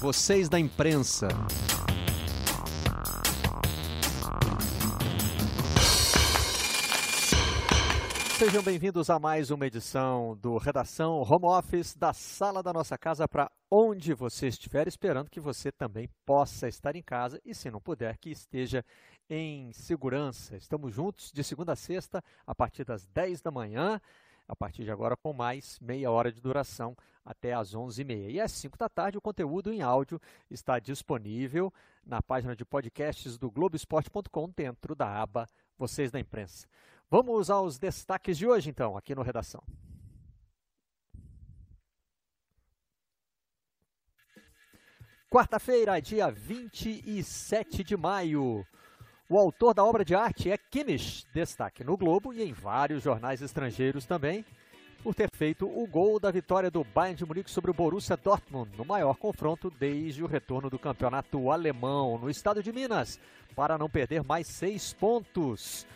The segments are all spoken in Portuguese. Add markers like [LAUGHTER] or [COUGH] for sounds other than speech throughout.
vocês da imprensa. Sejam bem-vindos a mais uma edição do Redação Home Office da sala da nossa casa para onde você estiver, esperando que você também possa estar em casa e, se não puder, que esteja em segurança. Estamos juntos de segunda a sexta, a partir das 10 da manhã, a partir de agora com mais meia hora de duração até às 11h30. E às 5 da tarde, o conteúdo em áudio está disponível na página de podcasts do Globoesporte.com, dentro da aba Vocês da Imprensa. Vamos aos destaques de hoje, então, aqui no Redação. Quarta-feira, dia 27 de maio. O autor da obra de arte é Kimmich, destaque no Globo e em vários jornais estrangeiros também, por ter feito o gol da vitória do Bayern de Munique sobre o Borussia Dortmund, no maior confronto desde o retorno do campeonato alemão no estado de Minas, para não perder mais seis pontos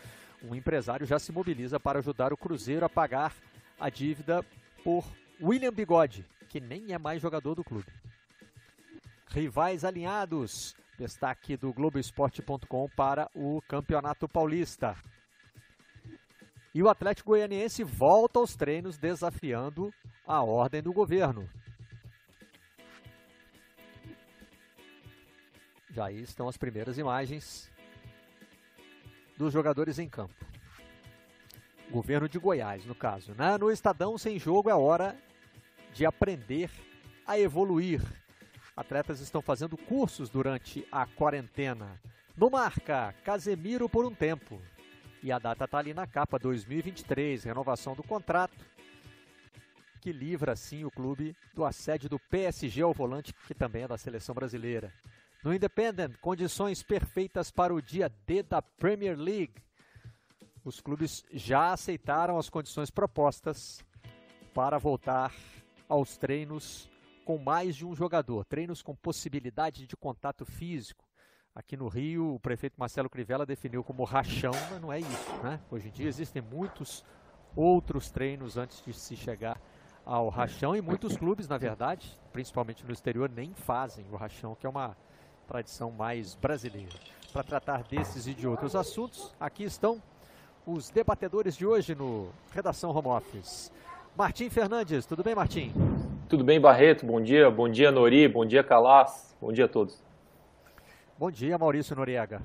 um empresário já se mobiliza para ajudar o Cruzeiro a pagar a dívida por William Bigode, que nem é mais jogador do clube. Rivais alinhados. Destaque do Globoesporte.com para o Campeonato Paulista. E o Atlético Goianiense volta aos treinos desafiando a ordem do governo. Já aí estão as primeiras imagens dos jogadores em campo. Governo de Goiás, no caso. Né? No Estadão Sem Jogo é hora de aprender a evoluir. Atletas estão fazendo cursos durante a quarentena. No Marca, Casemiro por um tempo. E a data está ali na capa, 2023, renovação do contrato, que livra assim o clube do assédio do PSG ao volante, que também é da seleção brasileira. No Independent, condições perfeitas para o dia D da Premier League. Os clubes já aceitaram as condições propostas para voltar aos treinos com mais de um jogador, treinos com possibilidade de contato físico. Aqui no Rio, o prefeito Marcelo Crivella definiu como rachão, mas não é isso, né? Hoje em dia existem muitos outros treinos antes de se chegar ao rachão e muitos clubes, na verdade, principalmente no exterior, nem fazem o rachão, que é uma tradição mais brasileira. Para tratar desses e de outros assuntos, aqui estão os debatedores de hoje no Redação Home Office. Martim Fernandes, tudo bem, Martim? Tudo bem, Barreto? Bom dia. Bom dia, Nori. Bom dia, Calas. Bom dia a todos. Bom dia, Maurício Noriega.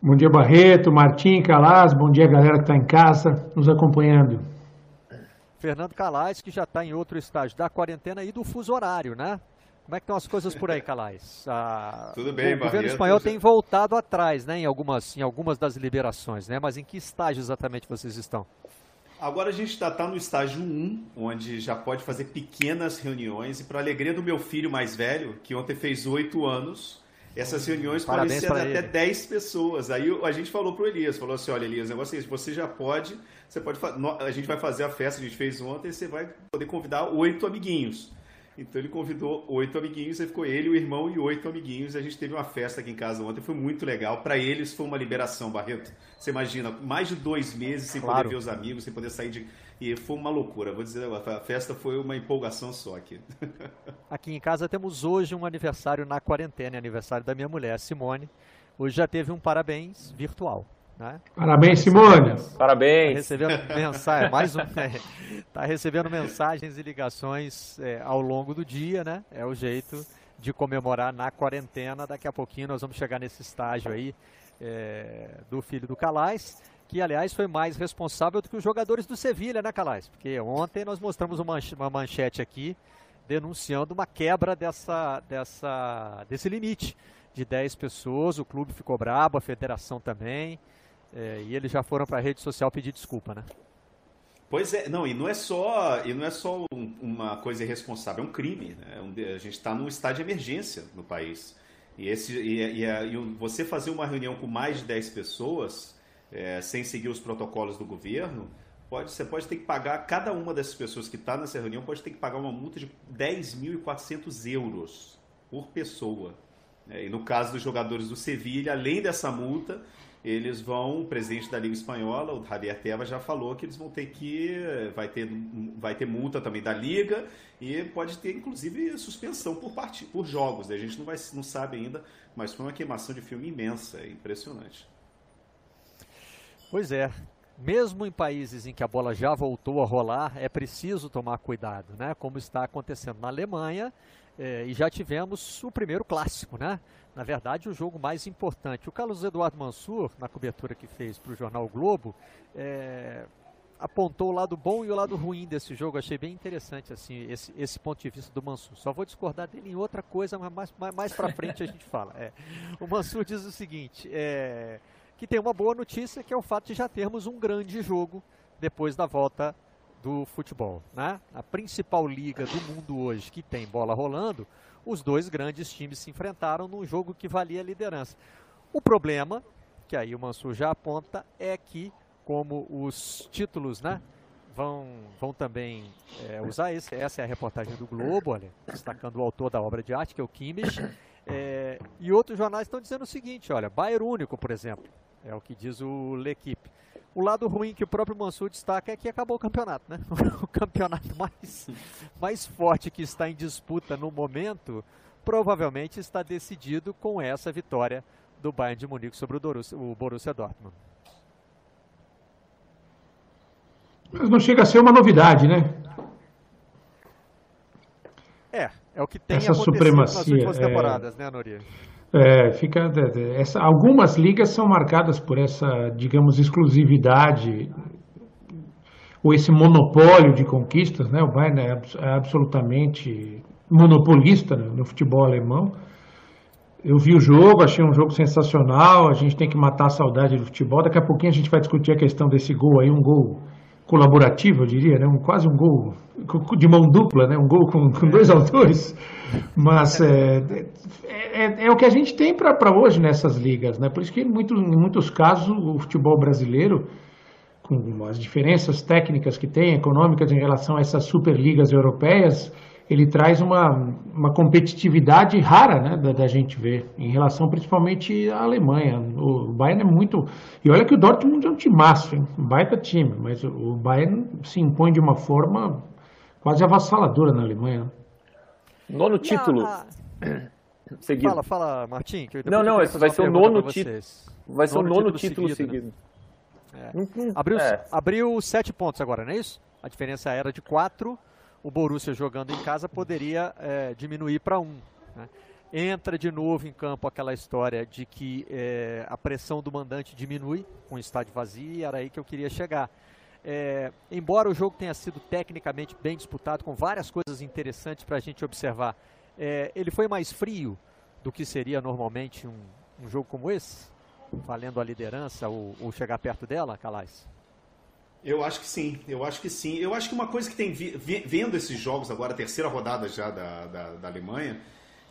Bom dia, Barreto, Martim, Calas. Bom dia, galera que está em casa nos acompanhando. Fernando Calais, que já está em outro estágio da quarentena e do fuso horário, né? Como é que estão as coisas por aí, Calais? [LAUGHS] Ah, Tudo bem, O governo espanhol tem voltado atrás, né, em algumas, em algumas das liberações, né? Mas em que estágio exatamente vocês estão? Agora a gente está tá no estágio 1, onde já pode fazer pequenas reuniões. E para alegria do meu filho mais velho, que ontem fez 8 anos, essas reuniões Parabéns podem ser até ele. 10 pessoas. Aí a gente falou para o Elias, falou assim, olha Elias, o negócio é esse, você já pode, você pode, a gente vai fazer a festa que a gente fez ontem, você vai poder convidar oito amiguinhos. Então ele convidou oito amiguinhos, aí ficou ele, o irmão e oito amiguinhos. A gente teve uma festa aqui em casa ontem, foi muito legal. Para eles foi uma liberação, Barreto. Você imagina, mais de dois meses sem claro. poder ver os amigos, sem poder sair de. E foi uma loucura, vou dizer agora. A festa foi uma empolgação só aqui. [LAUGHS] Aqui em casa temos hoje um aniversário na quarentena, aniversário da minha mulher, Simone. Hoje já teve um parabéns virtual. Né? Parabéns, Simone. Parabéns. Tá recebendo mensagem, mais um. É, tá recebendo mensagens e ligações é, ao longo do dia, né? É o jeito de comemorar na quarentena. Daqui a pouquinho nós vamos chegar nesse estágio aí é, do filho do Calais, que aliás foi mais responsável do que os jogadores do Sevilha, né, Calais? Porque ontem nós mostramos uma manchete aqui denunciando uma quebra dessa, dessa, desse limite de 10 pessoas. O clube ficou brabo, a federação também. É, e eles já foram para a rede social pedir desculpa, né? Pois é, não, e não é só, e não é só um, uma coisa irresponsável, é um crime. Né? É a gente está num estado de emergência no país. E, esse, e, e, e, você fazer uma reunião com mais de 10 pessoas, é, sem seguir os protocolos do governo, pode, você pode ter que pagar, cada uma dessas pessoas que está nessa reunião pode ter que pagar uma multa de 10.400 euros por pessoa. É, e no caso dos jogadores do Sevilha, além dessa multa, eles vão, o presidente da Liga Espanhola, o Javier Tebas, já falou que eles vão ter que, vai ter, vai ter multa também da Liga e pode ter, inclusive, suspensão por, part... por jogos. Né? A gente não, vai, não sabe ainda, mas foi uma queimação de filme imensa, é impressionante. Pois é, mesmo em países em que a bola já voltou a rolar, é preciso tomar cuidado, né? Como está acontecendo na Alemanha, é, e já tivemos o primeiro clássico, né? Na verdade, o jogo mais importante. O Carlos Eduardo Mansur, na cobertura que fez para o jornal Globo, é, apontou o lado bom e o lado ruim desse jogo. Achei bem interessante assim esse, esse ponto de vista do Mansur. Só vou discordar dele em outra coisa, mas mais, mais, mais para frente a gente fala. É. O Mansur diz o seguinte: é, que tem uma boa notícia, que é o fato de já termos um grande jogo depois da volta do futebol. Né? A principal liga do mundo hoje que tem bola rolando, os dois grandes times se enfrentaram num jogo que valia a liderança. O problema, que aí o Mansur já aponta, é que como os títulos né, vão, vão também é, usar esse, essa é a reportagem do Globo, olha, destacando o autor da obra de arte, que é o Kimmich, é, e outros jornais estão dizendo o seguinte, olha, Bayern único, por exemplo, é o que diz o L'Equipe. O lado ruim que o próprio Mansur destaca é que acabou o campeonato, né? [LAUGHS] O campeonato mais, mais forte que está em disputa no momento provavelmente está decidido com essa vitória do Bayern de Munique sobre o, Borussia, o Borussia Dortmund. Mas não chega a ser uma novidade, né? É, é o que tem essa supremacia, nas últimas é... temporadas, né, Noria? É, fica, essa, algumas ligas são marcadas por essa, digamos, exclusividade ou esse monopólio de conquistas, né? O Bayern é, é absolutamente monopolista né, no futebol alemão. Eu vi o jogo, achei um jogo sensacional. A gente tem que matar a saudade do futebol. Daqui a pouquinho a gente vai discutir a questão desse gol aí, um gol colaborativo, eu diria, né? Um, quase um gol de mão dupla, né? Um gol com, com dois autores. Mas é, é, é, o que a gente tem para hoje nessas ligas, né? Por isso que em muitos, em muitos casos o futebol brasileiro, com as diferenças técnicas que tem, econômicas em relação a essas superligas europeias, ele traz uma, uma competitividade rara né, da, da, gente ver, em relação principalmente à Alemanha. O Bayern é muito. E olha que o Dortmund é um timaço, hein? um baita time, mas o Bayern se impõe de uma forma quase avassaladora na Alemanha. Nono título. Ah, seguido. Fala, fala, Martim. não, não, esse vai ser o nono título. Vai ser o nono título, título seguido. Né? É. Abriu, é. abriu sete pontos agora, não é isso? A diferença era de quatro. O Borussia jogando em casa poderia é, diminuir para um. Né? Entra de novo em campo aquela história de que é, a pressão do mandante diminui com o estádio vazio, e era aí que eu queria chegar. É, embora o jogo tenha sido tecnicamente bem disputado, com várias coisas interessantes para a gente observar, é, ele foi mais frio do que seria normalmente um, um jogo como esse? Valendo a liderança ou, ou, chegar perto dela, Calais? Eu acho que sim, eu acho que sim. Eu acho que uma coisa que tem vi, vendo esses jogos agora, a terceira rodada já da, da, da Alemanha,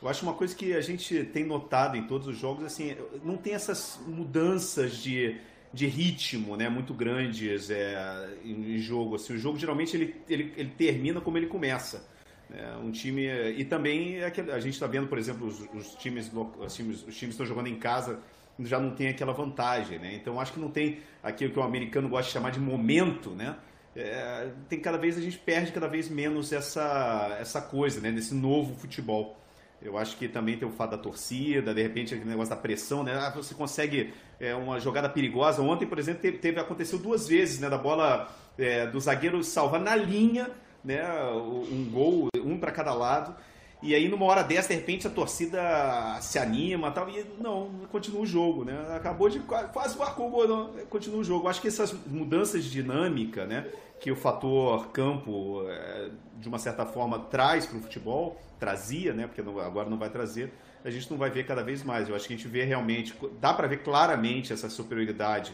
eu acho uma coisa que a gente tem notado em todos os jogos, assim, não tem essas mudanças de de ritmo né, muito grandes é, em, jogo. Assim, o jogo geralmente ele, ele, ele termina como ele começa. É, um time e também é a gente está vendo, por exemplo, os, os, times, os times os times estão jogando em casa já não tem aquela vantagem, né? Então acho que não tem aquilo que o americano gosta de chamar de momento, né? É, tem cada vez a gente perde cada vez menos essa essa coisa, né? Desse novo futebol. Eu acho que também tem o fato da torcida, de repente aquele negócio da pressão, né? Ah, você consegue é, uma jogada perigosa. Ontem, por exemplo, teve, teve aconteceu duas vezes, né? Da bola é, do zagueiro salvar na linha, né? Um gol, um para cada lado. E aí, numa hora dessa, de repente, a torcida se anima tal, e não, continua o jogo, né? Acabou de quase marcou o gol, continua o jogo. Acho que essas mudanças de dinâmica, né? Que o fator campo, é, de uma certa forma, traz para o futebol, trazia, né? Porque agora não vai trazer, a gente não vai ver cada vez mais. Eu acho que a gente vê realmente, dá para ver claramente essa superioridade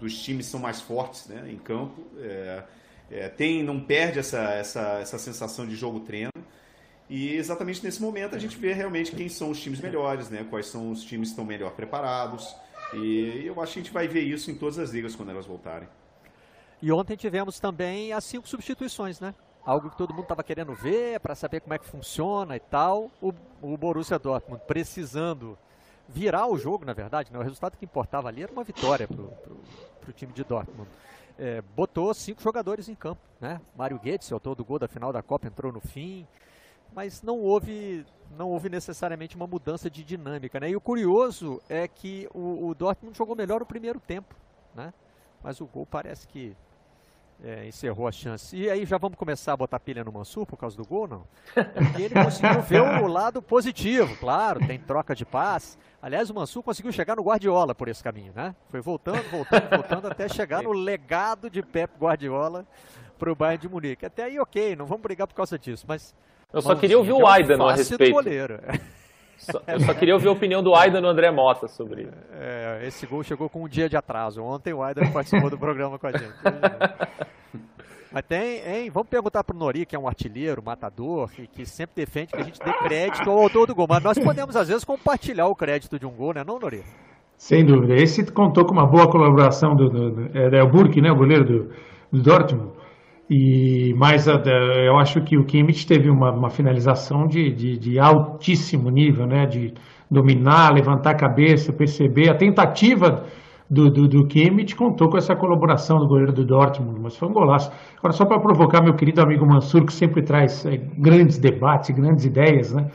dos times são mais fortes, né? Em campo, é, é, tem, não perde essa, essa, essa sensação de jogo-treino. E exatamente nesse momento a gente vê realmente quem são os times melhores, né? Quais são os times que estão melhor preparados. E eu acho que a gente vai ver isso em todas as ligas quando elas voltarem. E ontem tivemos também as cinco substituições, né? Algo que todo mundo estava querendo ver para saber como é que funciona e tal. O, o Borussia Dortmund precisando virar o jogo, na verdade. Né? O resultado que importava ali era uma vitória para o time de Dortmund. É, botou cinco jogadores em campo. Né? Mário Goetze, autor do gol da final da Copa, entrou no fim. Mas não houve, não houve necessariamente uma mudança de dinâmica. Né? E o curioso é que o, o Dortmund jogou melhor no primeiro tempo. Né? Mas o gol parece que é, encerrou a chance. E aí já vamos começar a botar pilha no Mansur por causa do gol, não? Porque ele conseguiu ver o lado positivo, claro, tem troca de paz. Aliás, o Mansur conseguiu chegar no Guardiola por esse caminho, né? Foi voltando, voltando, voltando até chegar no legado de Pep Guardiola para o Bayern de Munique. Até aí, ok, não vamos brigar por causa disso, mas... Eu só queria ouvir o Aidan a respeito. Goleiro. Só, eu só queria ouvir a opinião do Aidan no André Mota sobre isso. É, esse gol chegou com um dia de atraso. Ontem o Aidan participou do programa com a gente. Mas tem, hein? Vamos perguntar pro Nori, que é um artilheiro, matador, que, que sempre defende que a gente dê crédito ao autor do gol. Mas nós podemos, às vezes, compartilhar o crédito de um gol, né, não, Nori? Sem dúvida. Esse contou com uma boa colaboração do, do, do, é, do Burke, né, o goleiro do, do Dortmund. E mais, eu acho que o Kimmich teve uma, uma finalização de, de, de, altíssimo nível, né? De dominar, levantar a cabeça, perceber a tentativa do, do, do Kimmich contou com essa colaboração do goleiro do Dortmund, mas foi um golaço. Agora, só para provocar meu querido amigo Mansur, que sempre traz é, grandes debates, grandes ideias, né?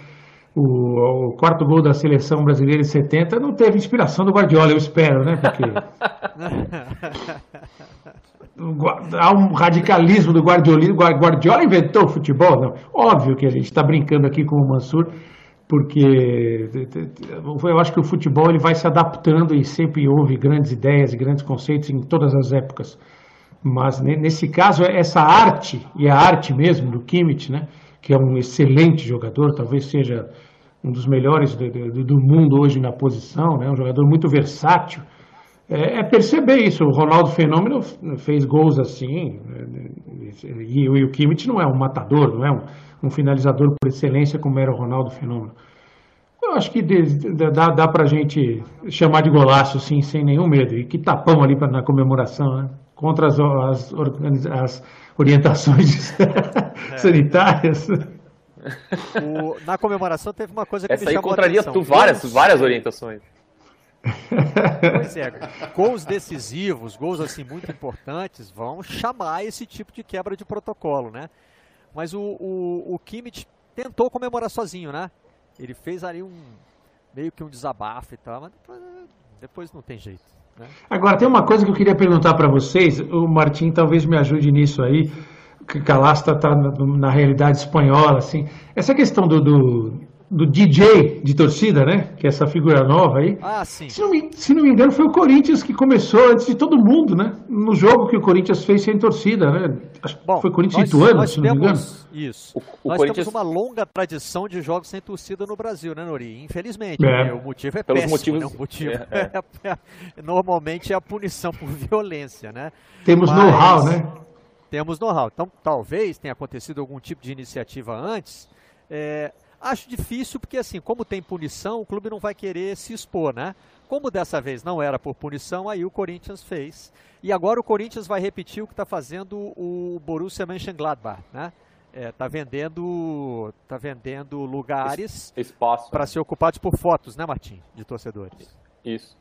O, o, quarto gol da seleção brasileira em 70 não teve inspiração do Guardiola, eu espero, né? Porque [LAUGHS] há um radicalismo do Guardiola. Guardiola inventou o futebol? Não. Óbvio que a gente está brincando aqui com o Mansur, porque eu acho que o futebol ele vai se adaptando e sempre houve grandes ideias e grandes conceitos em todas as épocas. Mas nesse caso, essa arte, e a arte mesmo do Kimmich, né, que é um excelente jogador, talvez seja um dos melhores do, do, do mundo hoje na posição, né, um jogador muito versátil, é, é, perceber isso. O Ronaldo Fenômeno fez gols assim, e, e o Kimmich não é um matador, não é um, um, finalizador por excelência como era o Ronaldo Fenômeno. Eu acho que de, de, dá, dá pra gente chamar de golaço, sim, sem nenhum medo. E que tapão ali pra, na comemoração, né? Contra as, as, as orientações [LAUGHS] é. sanitárias. O, na comemoração teve uma coisa que Essa me chamou aí contraria tu várias, várias orientações. Pois é, gols decisivos, gols assim muito importantes vão chamar esse tipo de quebra de protocolo, né? Mas o, o, o Kimmich tentou comemorar sozinho, né? Ele fez ali um meio que um desabafo e tal, mas depois, depois não tem jeito. Né? Agora tem uma coisa que eu queria perguntar para vocês, o Martim talvez me ajude nisso aí, que Calasta está na, na, realidade espanhola, assim. Essa questão do, do do DJ de torcida, né? Que é essa figura nova aí. Ah, sim. Se não, me, se não me engano, foi o Corinthians que começou antes de todo mundo, né? No jogo que o Corinthians fez sem torcida, né? Acho Bom, foi Corinthians nós, Ituano, nós se não me engano. Isso. O, o nós Corinthians... temos uma longa tradição de jogos sem torcida no Brasil, né, Nori? Infelizmente. É. Né? O motivo é Pelos péssimo, motivos... né? O motivo é, é. [LAUGHS] é, normalmente é a punição por [LAUGHS] violência, né? Temos Mas... know-how, né? Temos know-how. Então, talvez tenha acontecido algum tipo de iniciativa antes. É, Acho difícil porque, assim, como tem punição, o clube não vai querer se expor, né? Como dessa vez não era por punição, aí o Corinthians fez. E agora o Corinthians vai repetir o que está fazendo o Borussia Mönchengladbach, né? É, tá vendendo tá vendendo lugares para ser ocupados por fotos, né, Martim, de torcedores. Isso.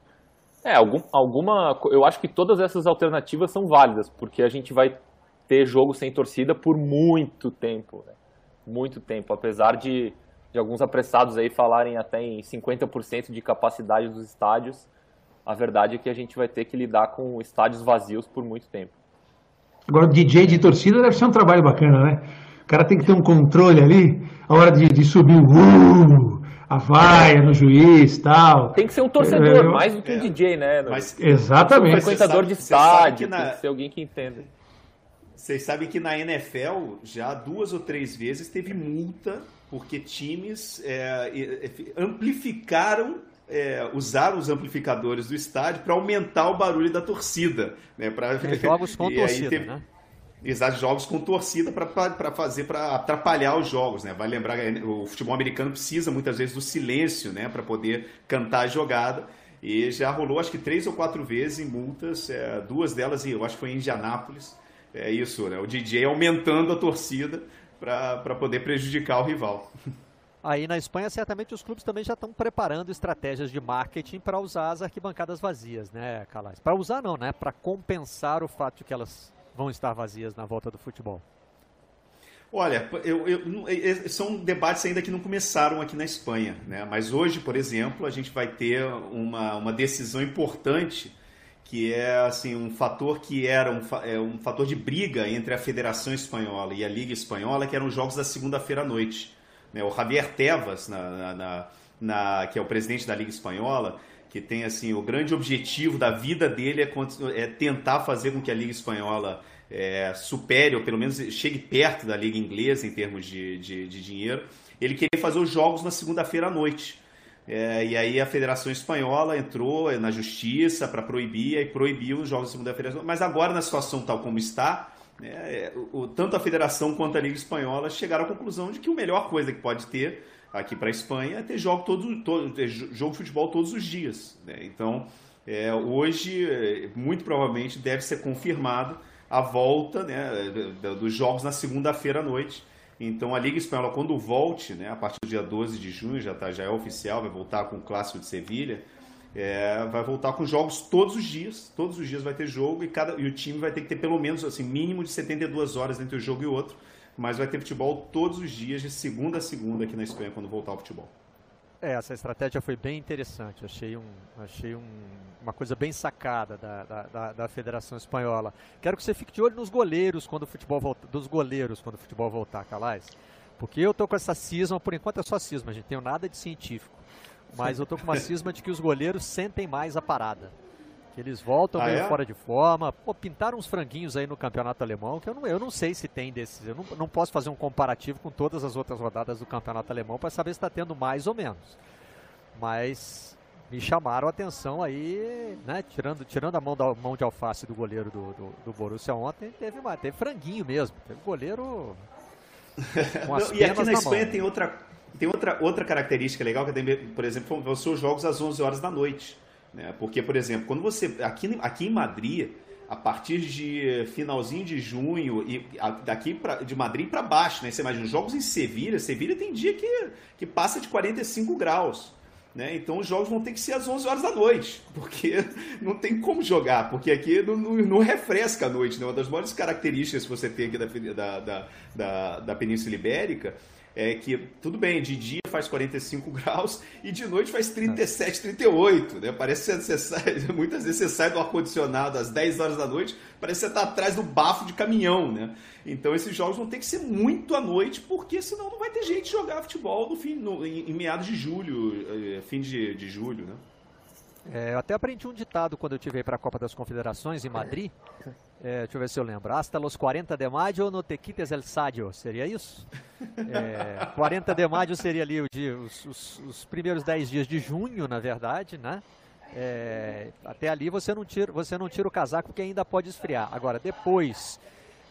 É, algum, alguma. Eu acho que todas essas alternativas são válidas, porque a gente vai ter jogo sem torcida por muito tempo. Né? Muito tempo. Apesar de de alguns apressados aí falarem até em 50% de capacidade dos estádios, a verdade é que a gente vai ter que lidar com estádios vazios por muito tempo. Agora, o DJ de torcida deve ser um trabalho bacana, né? O cara tem que ter um controle ali, a hora de, de subir o uh, a vaia no juiz tal. Tem que ser um torcedor, é, mais do que um é, DJ, né? Mas, exatamente. Um frequentador de estádio, na... tem que ser alguém que entenda. Vocês sabem que na NFL já duas ou três vezes teve multa porque times é, amplificaram é, usaram os amplificadores do estádio para aumentar o barulho da torcida. Né, pra... Jogos com [LAUGHS] torcida, teve... né? Exato, jogos com torcida para fazer, para atrapalhar os jogos, né? Vai lembrar o futebol americano precisa muitas vezes do silêncio, né? Para poder cantar a jogada. E já rolou acho que três ou quatro vezes em multas, é, duas delas eu acho que foi em Indianápolis. É isso, né? O DJ aumentando a torcida para poder prejudicar o rival. Aí na Espanha, certamente os clubes também já estão preparando estratégias de marketing para usar as arquibancadas vazias, né, Calais? Para usar não, né? Para compensar o fato de que elas vão estar vazias na volta do futebol. Olha, eu, eu, são debates ainda que não começaram aqui na Espanha, né? Mas hoje, por exemplo, a gente vai ter uma, uma decisão importante que é assim um fator que era um, é, um fator de briga entre a Federação Espanhola e a Liga Espanhola, que eram os jogos da segunda-feira à noite. Né? O Javier Tebas, na, na, na, que é o presidente da Liga Espanhola, que tem assim o grande objetivo da vida dele é, é tentar fazer com que a Liga Espanhola é, supere, ou pelo menos chegue perto da Liga Inglesa em termos de, de, de dinheiro. Ele queria fazer os jogos na segunda-feira à noite. É, e aí a Federação Espanhola entrou na justiça para proibir e proibiu os jogos na segunda-feira. Mas agora, na situação tal como está, é, o, tanto a federação quanto a Liga Espanhola chegaram à conclusão de que a melhor coisa que pode ter aqui para a Espanha é ter jogo, todo, todo, ter jogo de futebol todos os dias. Né? Então, é, hoje, é, muito provavelmente, deve ser confirmado a volta né, dos jogos na segunda-feira à noite. Então, a Liga Espanhola, quando volte, né, a partir do dia 12 de junho, já, tá, já é oficial, vai voltar com o Clássico de Sevilha é, vai voltar com jogos todos os dias. Todos os dias vai ter jogo e, cada, e o time vai ter que ter pelo menos assim, mínimo de 72 horas entre um jogo e outro. Mas vai ter futebol todos os dias, de segunda a segunda aqui na Espanha, quando voltar o futebol. É, essa estratégia foi bem interessante. Achei, um, achei um, uma coisa bem sacada da, da, da, da, Federação Espanhola. Quero que você fique de olho nos goleiros quando o futebol volta, dos goleiros quando o futebol voltar, Calais. Porque eu tô com essa cisma, por enquanto é só cisma, a gente tem nada de científico. Mas eu tô com uma [LAUGHS] cisma de que os goleiros sentem mais a parada. Que eles voltam ah, meio é? fora de forma. Pô, pintaram uns franguinhos aí no campeonato alemão, que eu não, eu não sei se tem desses. Eu não, não posso fazer um comparativo com todas as outras rodadas do campeonato alemão para saber se está tendo mais ou menos. Mas me chamaram a atenção aí, né? Tirando, tirando a mão, da, mão de alface do goleiro do, do, do Borussia ontem, teve, teve franguinho mesmo. Teve goleiro. [LAUGHS] Com as não, e aqui na, na Espanha mão. tem outra tem outra, outra característica legal que tem, por exemplo, ser os jogos às 11 horas da noite. Né? Porque, por exemplo, quando você. Aqui, aqui em Madrid, a partir de finalzinho de junho, e daqui pra, de Madrid para baixo, né? Você imagina, jogos em Sevilha, Sevilha tem dia que, que passa de 45 graus. Né? Então os jogos vão ter que ser às 11 horas da noite, [LAUGHS] porque não tem como jogar, porque aqui não, não, não refresca a noite. Né? Uma das maiores características que você tem aqui da, da, da, da Península Ibérica é que tudo bem, de dia faz 45 [LAUGHS] graus e de noite faz 37, 38, né? Parece que você sai, muitas vezes você sai do ar-condicionado às 10 horas da noite, parece que você está atrás do bafo de caminhão, né? Então esses jogos vão ter que ser muito à noite, porque senão não vai ter gente jogar futebol no fim, no, em, em, meados de julho, eh, fim de, de julho, né? É, eu até aprendi um ditado quando eu tive para a Copa das Confederações em Madrid. É, deixa eu ver se eu lembro. Hasta los 40 de maio no te quites el sadio. Seria isso? É, [LAUGHS] 40 de maio seria ali dia, os, os, os, primeiros 10 dias de junho, na verdade, né? É, até ali você não, tira, você não tira o casaco que ainda pode esfriar. Agora, depois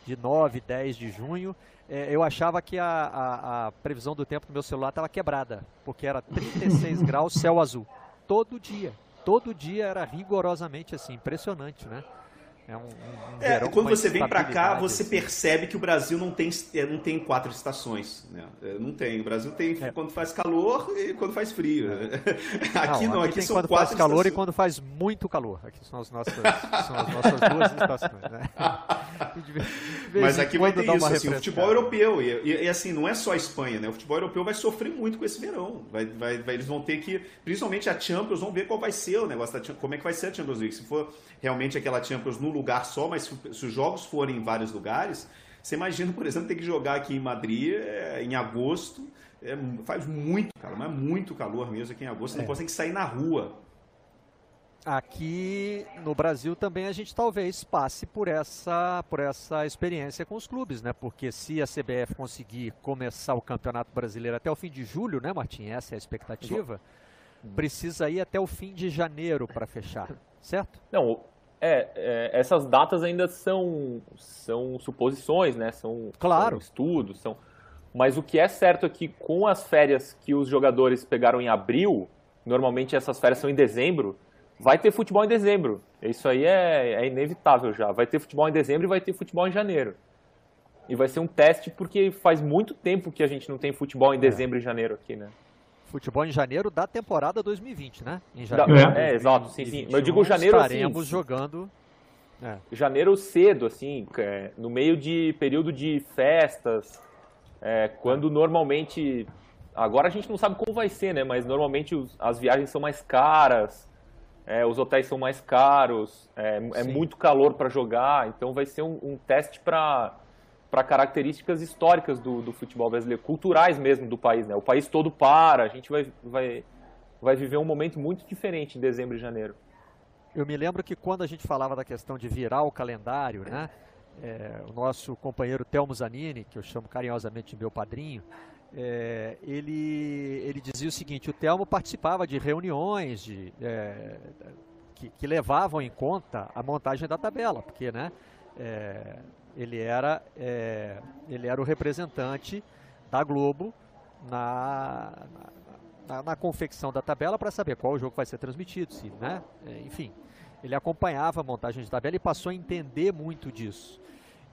de 9, 10 de junho, é, eu achava que a, a, a, previsão do tempo do meu celular estava quebrada, porque era 36 [LAUGHS] graus, céu azul. Todo dia. Todo dia era rigorosamente assim, impressionante, né? É um, um é, quando você vem para cá, você assim. percebe que o Brasil não tem, é, não tem quatro estações. Né? É, não tem. O Brasil tem é. quando faz calor e quando faz frio. Né? Aqui não, aqui, aqui são quando quatro faz calor estações. e quando faz muito calor. Aqui são as nossas, são as nossas duas estações. Né? [LAUGHS] Mas aqui vai ter isso, assim, o futebol europeu. E, e, e, assim, não é só a Espanha, né? O futebol europeu vai sofrer muito com esse verão. Vai, vai, vai, eles vão ter que, principalmente a Champions, vão ver qual vai ser o negócio da como é que vai ser a Champions League. Se for realmente aquela Champions no lugar só, mas se, se os jogos forem em vários lugares, você imagina, por exemplo, ter que jogar aqui em Madrid é, em agosto. É, faz muito calor, mas é muito calor mesmo aqui em agosto. Você é. não consegue sair na rua. Aqui no Brasil também a gente talvez passe por essa, por essa experiência com os clubes, né? Porque se a CBF conseguir começar o Campeonato Brasileiro até o fim de julho, né, Martim? Essa é a expectativa. Precisa ir até o fim de janeiro para fechar, certo? Não, é, é, essas datas ainda são, são suposições, né? São, claro. são estudos, são. Mas o que é certo é que com as férias que os jogadores pegaram em abril, normalmente essas férias são em dezembro, vai ter futebol em dezembro. Isso aí é, é inevitável já. Vai ter futebol em dezembro e vai ter futebol em janeiro. E vai ser um teste porque faz muito tempo que a gente não tem futebol em é. dezembro é. e janeiro aqui, né? Futebol em janeiro da temporada 2020, né? Em janeiro. É, é exato, sim, sim. Mas eu digo janeiro estaremos assim, jogando. É. Janeiro cedo, assim, é, no meio de período de festas, é, quando normalmente. Agora a gente não sabe como vai ser, né? Mas normalmente os, as viagens são mais caras, é, os hotéis são mais caros, é, é muito calor para jogar, então vai ser um, um teste para para características históricas do, do, futebol brasileiro, culturais mesmo do país. Né? O país todo para, a gente vai, vai, vai viver um momento muito diferente em dezembro e janeiro. Eu me lembro que quando a gente falava da questão de virar o calendário, né? É, o nosso companheiro Telmo Zanini, que eu chamo carinhosamente de meu padrinho, é, ele, ele dizia o seguinte: o Telmo participava de reuniões de, é, que, que, levavam em conta a montagem da tabela, porque né, é, ele era, é, ele era o representante da Globo na, na, na confecção da tabela para saber qual jogo vai ser transmitido, se, né? É, enfim, ele acompanhava a montagem de tabela e passou a entender muito disso.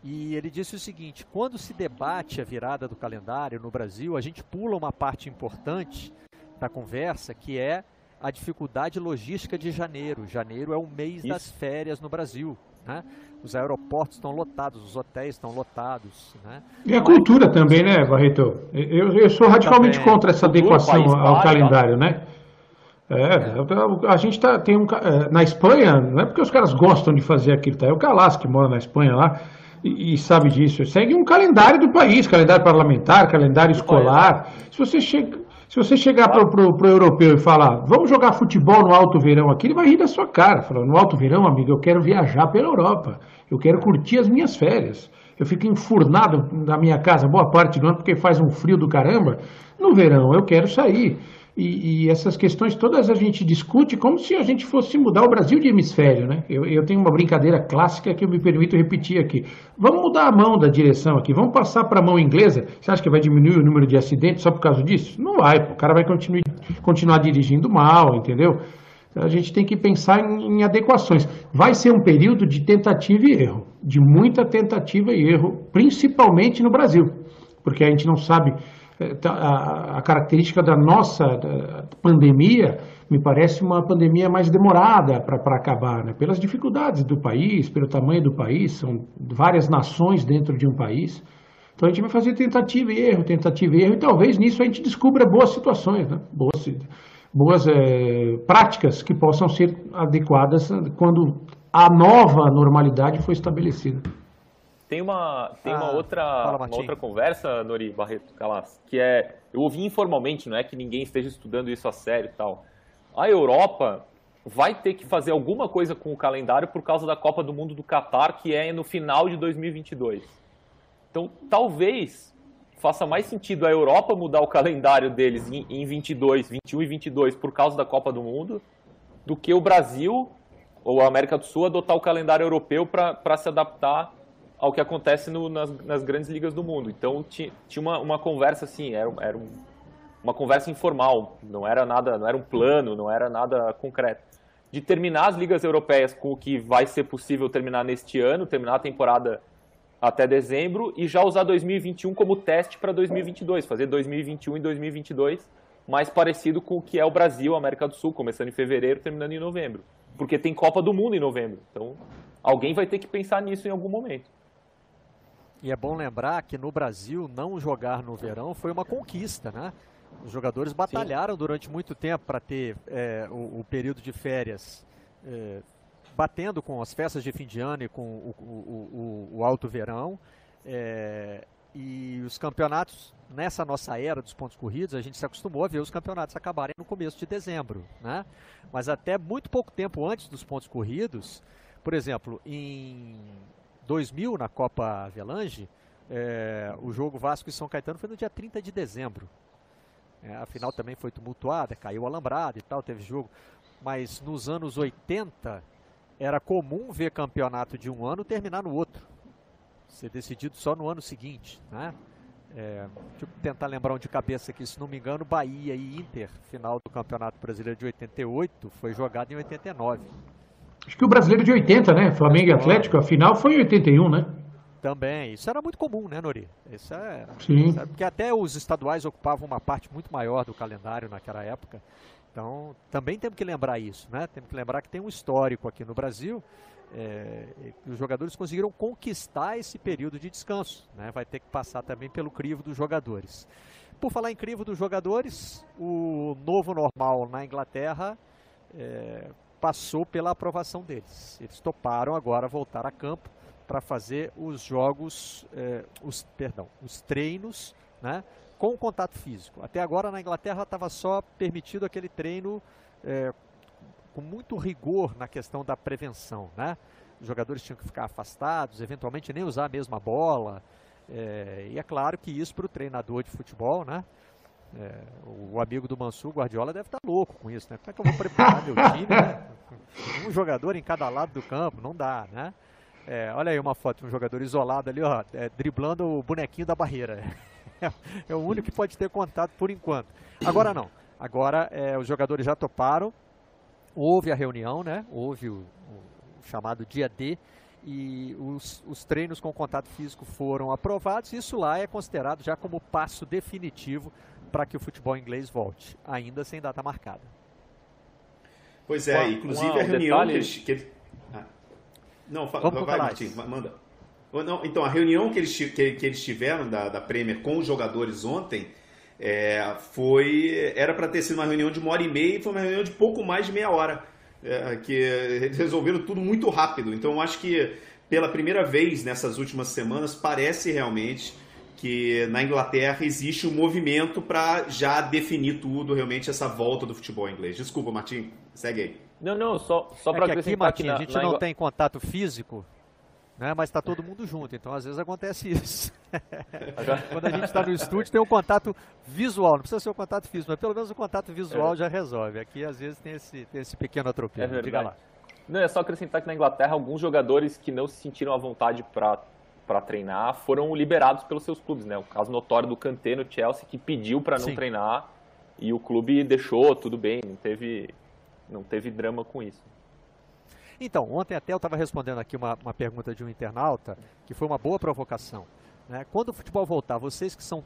E ele disse o seguinte: quando se debate a virada do calendário no Brasil, a gente pula uma parte importante da conversa que é a dificuldade logística de janeiro. Janeiro é o mês Isso. das férias no Brasil. Né? Os aeroportos estão lotados, os hotéis estão lotados. Né? E a cultura também, né, Barreto? Eu, eu sou radicalmente também. contra essa adequação ao calendário, né? É, é, a gente tá, tem um. É, na Espanha, não é porque os caras gostam de fazer aquilo, tá? É o Calas que mora na Espanha lá e, e, sabe disso. Segue um calendário do país, calendário parlamentar, calendário escolar. Se você chega. Se você chegar para o europeu e falar, vamos jogar futebol no alto verão aqui, ele vai rir da sua cara. Falando, no alto verão, amigo, eu quero viajar pela Europa. Eu quero curtir as minhas férias. Eu fico enfurnado na minha casa boa parte do ano porque faz um frio do caramba. No verão, eu quero sair. E, e, essas questões todas a gente discute como se a gente fosse mudar o Brasil de hemisfério, né? Eu, eu, tenho uma brincadeira clássica que eu me permito repetir aqui. Vamos mudar a mão da direção aqui, vamos passar para a mão inglesa. Você acha que vai diminuir o número de acidentes só por causa disso? Não vai, o cara vai continuar, continuar dirigindo mal, entendeu? A gente tem que pensar em, em adequações. Vai ser um período de tentativa e erro, de muita tentativa e erro, principalmente no Brasil, porque a gente não sabe a, a característica da nossa pandemia me parece uma pandemia mais demorada para acabar, né? pelas dificuldades do país, pelo tamanho do país, são várias nações dentro de um país. Então a gente vai fazer tentativa e erro, tentativa e erro, e talvez nisso a gente descubra boas situações, né? boas, boas é, práticas que possam ser adequadas quando a nova normalidade for estabelecida. Tem uma, tem ah, uma, outra, fala, uma outra conversa, Nori Barreto Calas, que é. Eu ouvi informalmente, não é que ninguém esteja estudando isso a sério e tal. A Europa vai ter que fazer alguma coisa com o calendário por causa da Copa do Mundo do Catar, que é no final de 2022. Então, talvez faça mais sentido a Europa mudar o calendário deles em, em 22, 21 e 22 por causa da Copa do Mundo, do que o Brasil ou a América do Sul adotar o calendário europeu para se adaptar ao que acontece no, nas, nas, grandes ligas do mundo. Então tinha, tinha uma, uma conversa assim, era, era um, uma conversa informal, não era nada, não era um plano, não era nada concreto. De terminar as ligas europeias com o que vai ser possível terminar neste ano, terminar a temporada até dezembro e já usar 2021 como teste para 2022, fazer 2021 e 2022 mais parecido com o que é o Brasil, América do Sul, começando em fevereiro, terminando em novembro. Porque tem Copa do Mundo em novembro. Então, alguém vai ter que pensar nisso em algum momento. E é bom lembrar que no Brasil não jogar no verão foi uma conquista, né? Os jogadores batalharam Sim. durante muito tempo para ter é, o, o, período de férias é, batendo com as festas de fim de ano e com o, o, o alto verão. É, e os campeonatos, nessa nossa era dos pontos corridos, a gente se acostumou a ver os campeonatos acabarem no começo de dezembro. Né? Mas até muito pouco tempo antes dos pontos corridos, por exemplo, em 2000, na Copa Avelange, é, o jogo Vasco e São Caetano foi no dia 30 de dezembro. É, a final também foi tumultuada, caiu alambrado e tal, teve jogo. Mas nos anos 80, era comum ver campeonato de um ano terminar no outro. Ser decidido só no ano seguinte, né? É, deixa eu tentar lembrar um de cabeça aqui, se não me engano, Bahia e Inter, final do Campeonato Brasileiro de 88, foi jogado em 89. Acho que o brasileiro de 80, né? Flamengo e Atlético, a final foi em 81, né? Também, isso era muito comum, né, Nori? Isso é, Sim. Sabe? Porque até os estaduais ocupavam uma parte muito maior do calendário naquela época. Então, também temos que lembrar isso, né? Temos que lembrar que tem um histórico aqui no Brasil é, os jogadores conseguiram conquistar esse período de descanso. Né? Vai ter que passar também pelo crivo dos jogadores. Por falar em crivo dos jogadores, o novo normal na Inglaterra é, passou pela aprovação deles. Eles toparam agora voltar a campo para fazer os jogos, é, os, perdão, os treinos, né, com contato físico. Até agora na Inglaterra estava só permitido aquele treino é, com muito rigor na questão da prevenção, né? Os jogadores tinham que ficar afastados, eventualmente nem usar a mesma bola. É, e é claro que isso para o treinador de futebol, né? É, o amigo do Mansur, Guardiola, deve estar tá louco com isso, né? Como é que eu vou preparar meu time, né? Um jogador em cada lado do campo, não dá, né? É, olha aí uma foto de um jogador isolado ali, ó, é, driblando o bonequinho da barreira. [LAUGHS] É, o único que pode ter contato por enquanto. Agora não. Agora é, os jogadores já toparam, houve a reunião, né? Houve o, o chamado dia D e os, os, treinos com contato físico foram aprovados. Isso lá é considerado já como passo definitivo para que o futebol inglês volte, ainda sem data marcada. Pois é, inclusive a reunião detalhe... que eles. Ah. Não, fa... Vamos vai, Martim, manda. Não, então, a reunião que eles, que, que eles tiveram da, da Premier com os jogadores ontem é, foi era para ter sido uma reunião de uma hora e meia e foi uma reunião de pouco mais de meia hora, é, que eles resolveram tudo muito rápido. Então eu acho que pela primeira vez nessas últimas semanas parece realmente que na Inglaterra existe um movimento para já definir tudo, realmente essa volta do futebol inglês. Desculpa, Martim, segue aí. Não, não, só, só para é aqui, Martim, a gente não Ingl... tem contato físico né? Mas está todo mundo junto, então às vezes acontece isso. [LAUGHS] Quando a gente está no estúdio tem um contato visual, não precisa ser um contato físico, mas pelo menos o contato visual é. já resolve. Aqui às vezes tem esse, tem esse pequeno atropelo. É Diga lá. Não, é só acrescentar que na Inglaterra alguns jogadores que não se sentiram à vontade para para treinar foram liberados pelos seus clubes, né? O caso notório do Kanté no Chelsea que pediu para não Sim. treinar e o clube deixou, tudo bem, não teve não teve drama com isso. Então, ontem até eu estava respondendo aqui uma, uma pergunta de um internauta, que foi uma boa provocação. Né? Quando o futebol voltar, vocês que são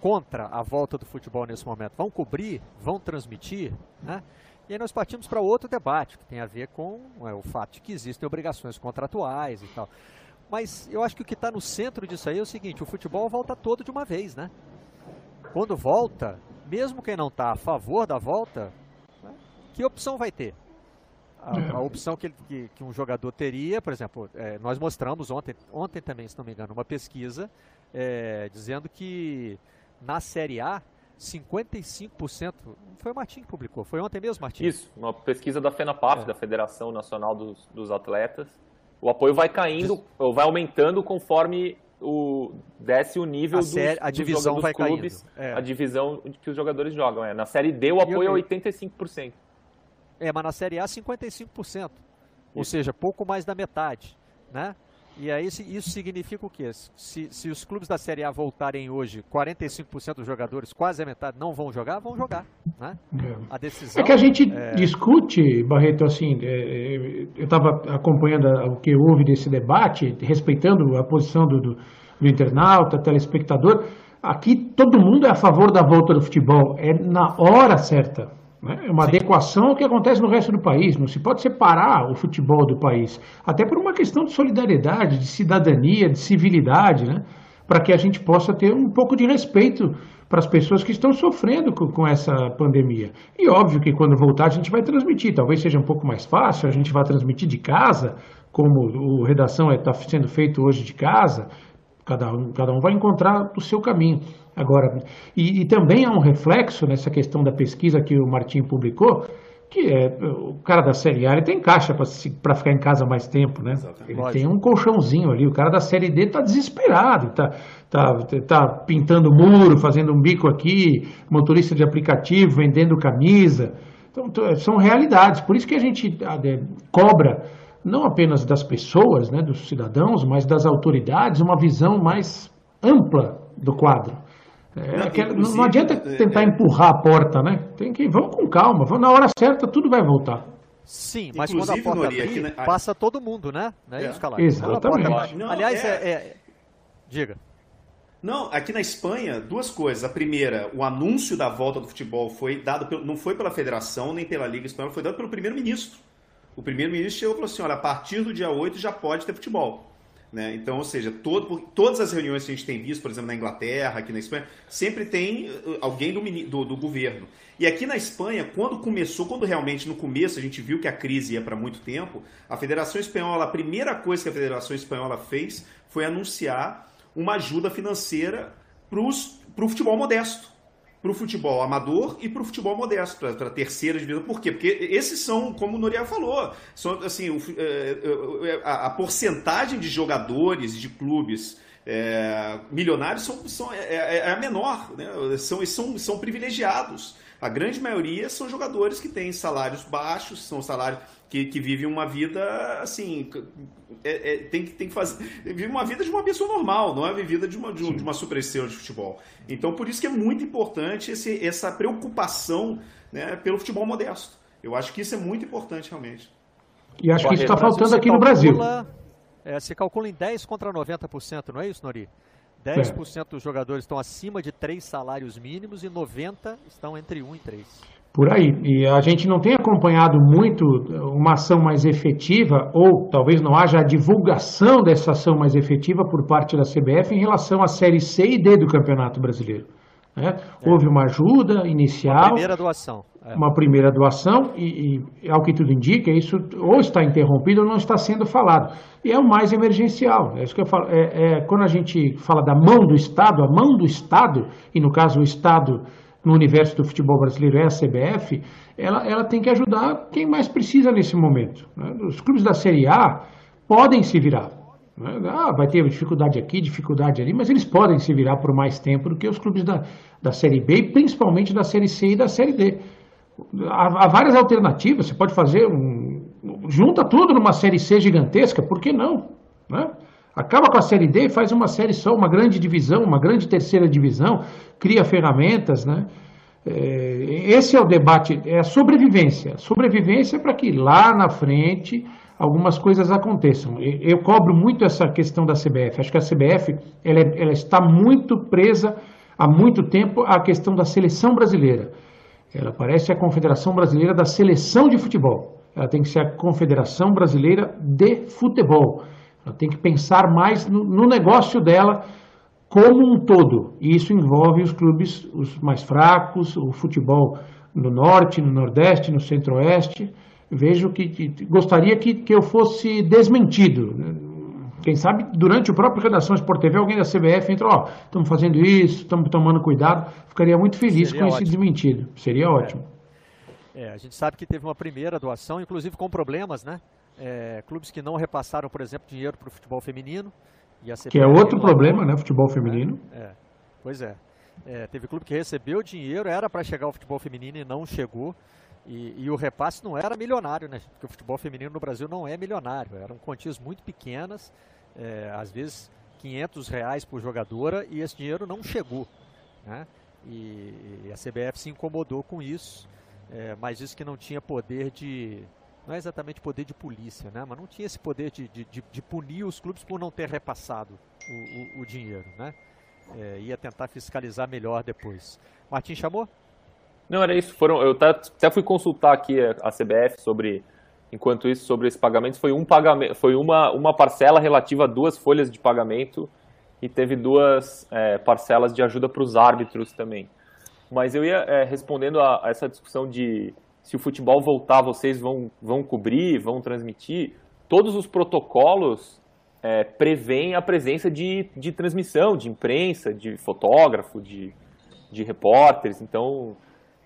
contra a volta do futebol nesse momento, vão cobrir, vão transmitir, né? E aí nós partimos para outro debate, que tem a ver com é, o fato de que existem obrigações contratuais e tal. Mas eu acho que o que está no centro disso aí é o seguinte, o futebol volta todo de uma vez, né? Quando volta, mesmo quem não está a favor da volta, né, que opção vai ter? a, é. a opção que, que, que, um jogador teria, por exemplo, é, nós mostramos ontem, ontem também, se não me engano, uma pesquisa é, dizendo que na Série A 55%, foi o Martim que publicou, foi ontem mesmo, Martim? Isso, uma pesquisa da FENAPAF, é. da Federação Nacional dos, dos Atletas. O apoio vai caindo, ou vai aumentando conforme o desce o nível a dos, série, a divisão dos, vai clubes, é. a divisão que os jogadores jogam. É. Na Série D o apoio é 85%. É, mas na Série A 55%. Ou seja, pouco mais da metade, né? E aí isso significa o quê? Se, se os clubes da Série A voltarem hoje, 45% dos jogadores, quase a metade, não vão jogar, vão jogar. Né? É. A decisão. É que a gente é... discute, Barreto, assim, é, é eu estava acompanhando o que houve desse debate, respeitando a posição do, do, do internauta, telespectador. Aqui todo mundo é a favor da volta do futebol, é na hora certa. Né? É uma adequação ao que acontece no resto do país. Não se pode separar o futebol do país. Até por uma questão de solidariedade, de cidadania, de civilidade, né? para que a gente possa ter um pouco de respeito para as pessoas que estão sofrendo com, com, essa pandemia. E óbvio que quando voltar a gente vai transmitir, talvez seja um pouco mais fácil, a gente vai transmitir de casa, como o Redação está sendo feito hoje de casa, cada um, cada um vai encontrar o seu caminho. Agora, e, e, também há um reflexo nessa questão da pesquisa que o Martim publicou, que é o cara da Série A ele tem caixa para ficar em casa mais tempo, né? Exatamente. Ele tem um colchãozinho ali. O cara da Série D está desesperado, está tá, tá pintando muro, fazendo um bico aqui, motorista de aplicativo, vendendo camisa. Então, são realidades. Por isso que a gente cobra não apenas das pessoas, né, dos cidadãos, mas das autoridades, uma visão mais ampla do quadro. É, não, aquela, não, adianta é, tentar é, empurrar a porta, né? Tem que vamos com calma, vamos, na hora certa tudo vai voltar. Sim, mas quando a porta Nori, abrir, né? passa todo mundo, né? Não é, é. isso, Calais? Exatamente. Aliás, é, é, Diga. Não, aqui na Espanha, duas coisas. A primeira, o anúncio da volta do futebol foi dado, pelo, não foi pela federação nem pela Liga Espanhola, foi dado pelo primeiro-ministro. O primeiro-ministro chegou e falou assim: olha, a partir do dia 8 já pode ter futebol. Né? Então, ou seja, todo, todas as reuniões que a gente tem visto, por exemplo, na Inglaterra, aqui na Espanha, sempre tem uh, alguém do, do, do, governo. E aqui na Espanha, quando começou, quando realmente no começo a gente viu que a crise ia para muito tempo, a Federação Espanhola, a primeira coisa que a Federação Espanhola fez foi anunciar uma ajuda financeira para o futebol modesto para o futebol amador e para o futebol modesto, para a terceira divisão. Por quê? Porque esses são, como o Noriega falou, são, assim, o, é, é, é, a, a, porcentagem de jogadores de clubes é, milionários são, são, é, é, a menor, né? são, são, são privilegiados. A grande maioria são jogadores que têm salários baixos, são salários que, que vivem uma vida assim. É, é, tem, que, tem que fazer. Vive uma vida de uma pessoa normal, não é vivida de uma, de, de uma superestrela de futebol. Então, por isso que é muito importante esse, essa preocupação né, pelo futebol modesto. Eu acho que isso é muito importante, realmente. E acho que isso está faltando aqui calcula, no Brasil. É, se calcula em 10 contra 90%, não é isso, Nori? 10% é. dos jogadores estão acima de 3 salários mínimos e 90% estão entre 1 e 3 por aí. E a gente não tem acompanhado muito uma ação mais efetiva, ou talvez não haja a divulgação dessa ação mais efetiva por parte da CBF em relação à Série C e D do Campeonato Brasileiro. Né? É. Houve uma ajuda inicial. Uma primeira doação. É. Uma primeira doação, e, e, ao que tudo indica, isso ou está interrompido ou não está sendo falado. E é o mais emergencial. É isso que eu falo. É, é, quando a gente fala da mão do Estado, a mão do Estado, e no caso o Estado no universo do futebol brasileiro é a CBF, ela, ela tem que ajudar quem mais precisa nesse momento. Né? Os clubes da Série A podem se virar. Né? Ah, vai ter dificuldade aqui, dificuldade ali, mas eles podem se virar por mais tempo do que os clubes da, da Série B principalmente da Série C e da Série D. Há, há várias alternativas, você pode fazer um. Junta tudo numa Série C gigantesca, por que não? Né? Acaba com a Série D e faz uma série só, uma grande divisão, uma grande terceira divisão, cria ferramentas, né? É, esse é o debate, é a sobrevivência. Sobrevivência para que lá na frente algumas coisas aconteçam. Eu cobro muito essa questão da CBF. Acho que a CBF ela, é, ela está muito presa há muito tempo à questão da seleção brasileira. Ela parece a Confederação Brasileira da Seleção de Futebol. Ela tem que ser a Confederação Brasileira de Futebol. Ela tem que pensar mais no, no negócio dela como um todo. E isso envolve os clubes os mais fracos, o futebol no norte, no nordeste, no centro-oeste. Vejo que, que gostaria que, que eu fosse desmentido. Quem sabe durante o próprio Redação Sport TV alguém da CBF entra, ó, estamos fazendo isso, estamos tomando cuidado. Ficaria muito feliz Seria com ótimo. esse desmentido. Seria ótimo. É. é, a gente sabe que teve uma primeira doação, inclusive com problemas, né? É, clubes que não repassaram, por exemplo, dinheiro para o futebol feminino. que é outro problema, né? Futebol feminino. É, é pois é. é. Teve clube que recebeu dinheiro, era para chegar ao futebol feminino e não chegou. E, e, o repasse não era milionário, né? Porque o futebol feminino no Brasil não é milionário. Eram quantias muito pequenas, é, às vezes 500 reais por jogadora, e esse dinheiro não chegou. Né? E, e a CBF se incomodou com isso, é, mas disse que não tinha poder de, não é exatamente poder de polícia, né? mas não tinha esse poder de, de, de, de punir os clubes por não ter repassado o, o, o dinheiro. Né? É, ia tentar fiscalizar melhor depois. Martin chamou? Não, era isso. Foram, eu até fui consultar aqui a CBF sobre, enquanto isso, sobre esse pagamento. Foi, um pagamento, foi uma, uma parcela relativa a duas folhas de pagamento e teve duas é, parcelas de ajuda para os árbitros também. Mas eu ia é, respondendo a, a essa discussão de se o futebol voltar, vocês vão, vão cobrir, vão transmitir. Todos os protocolos é, a presença de, de transmissão, de imprensa, de fotógrafo, de, de repórteres. Então,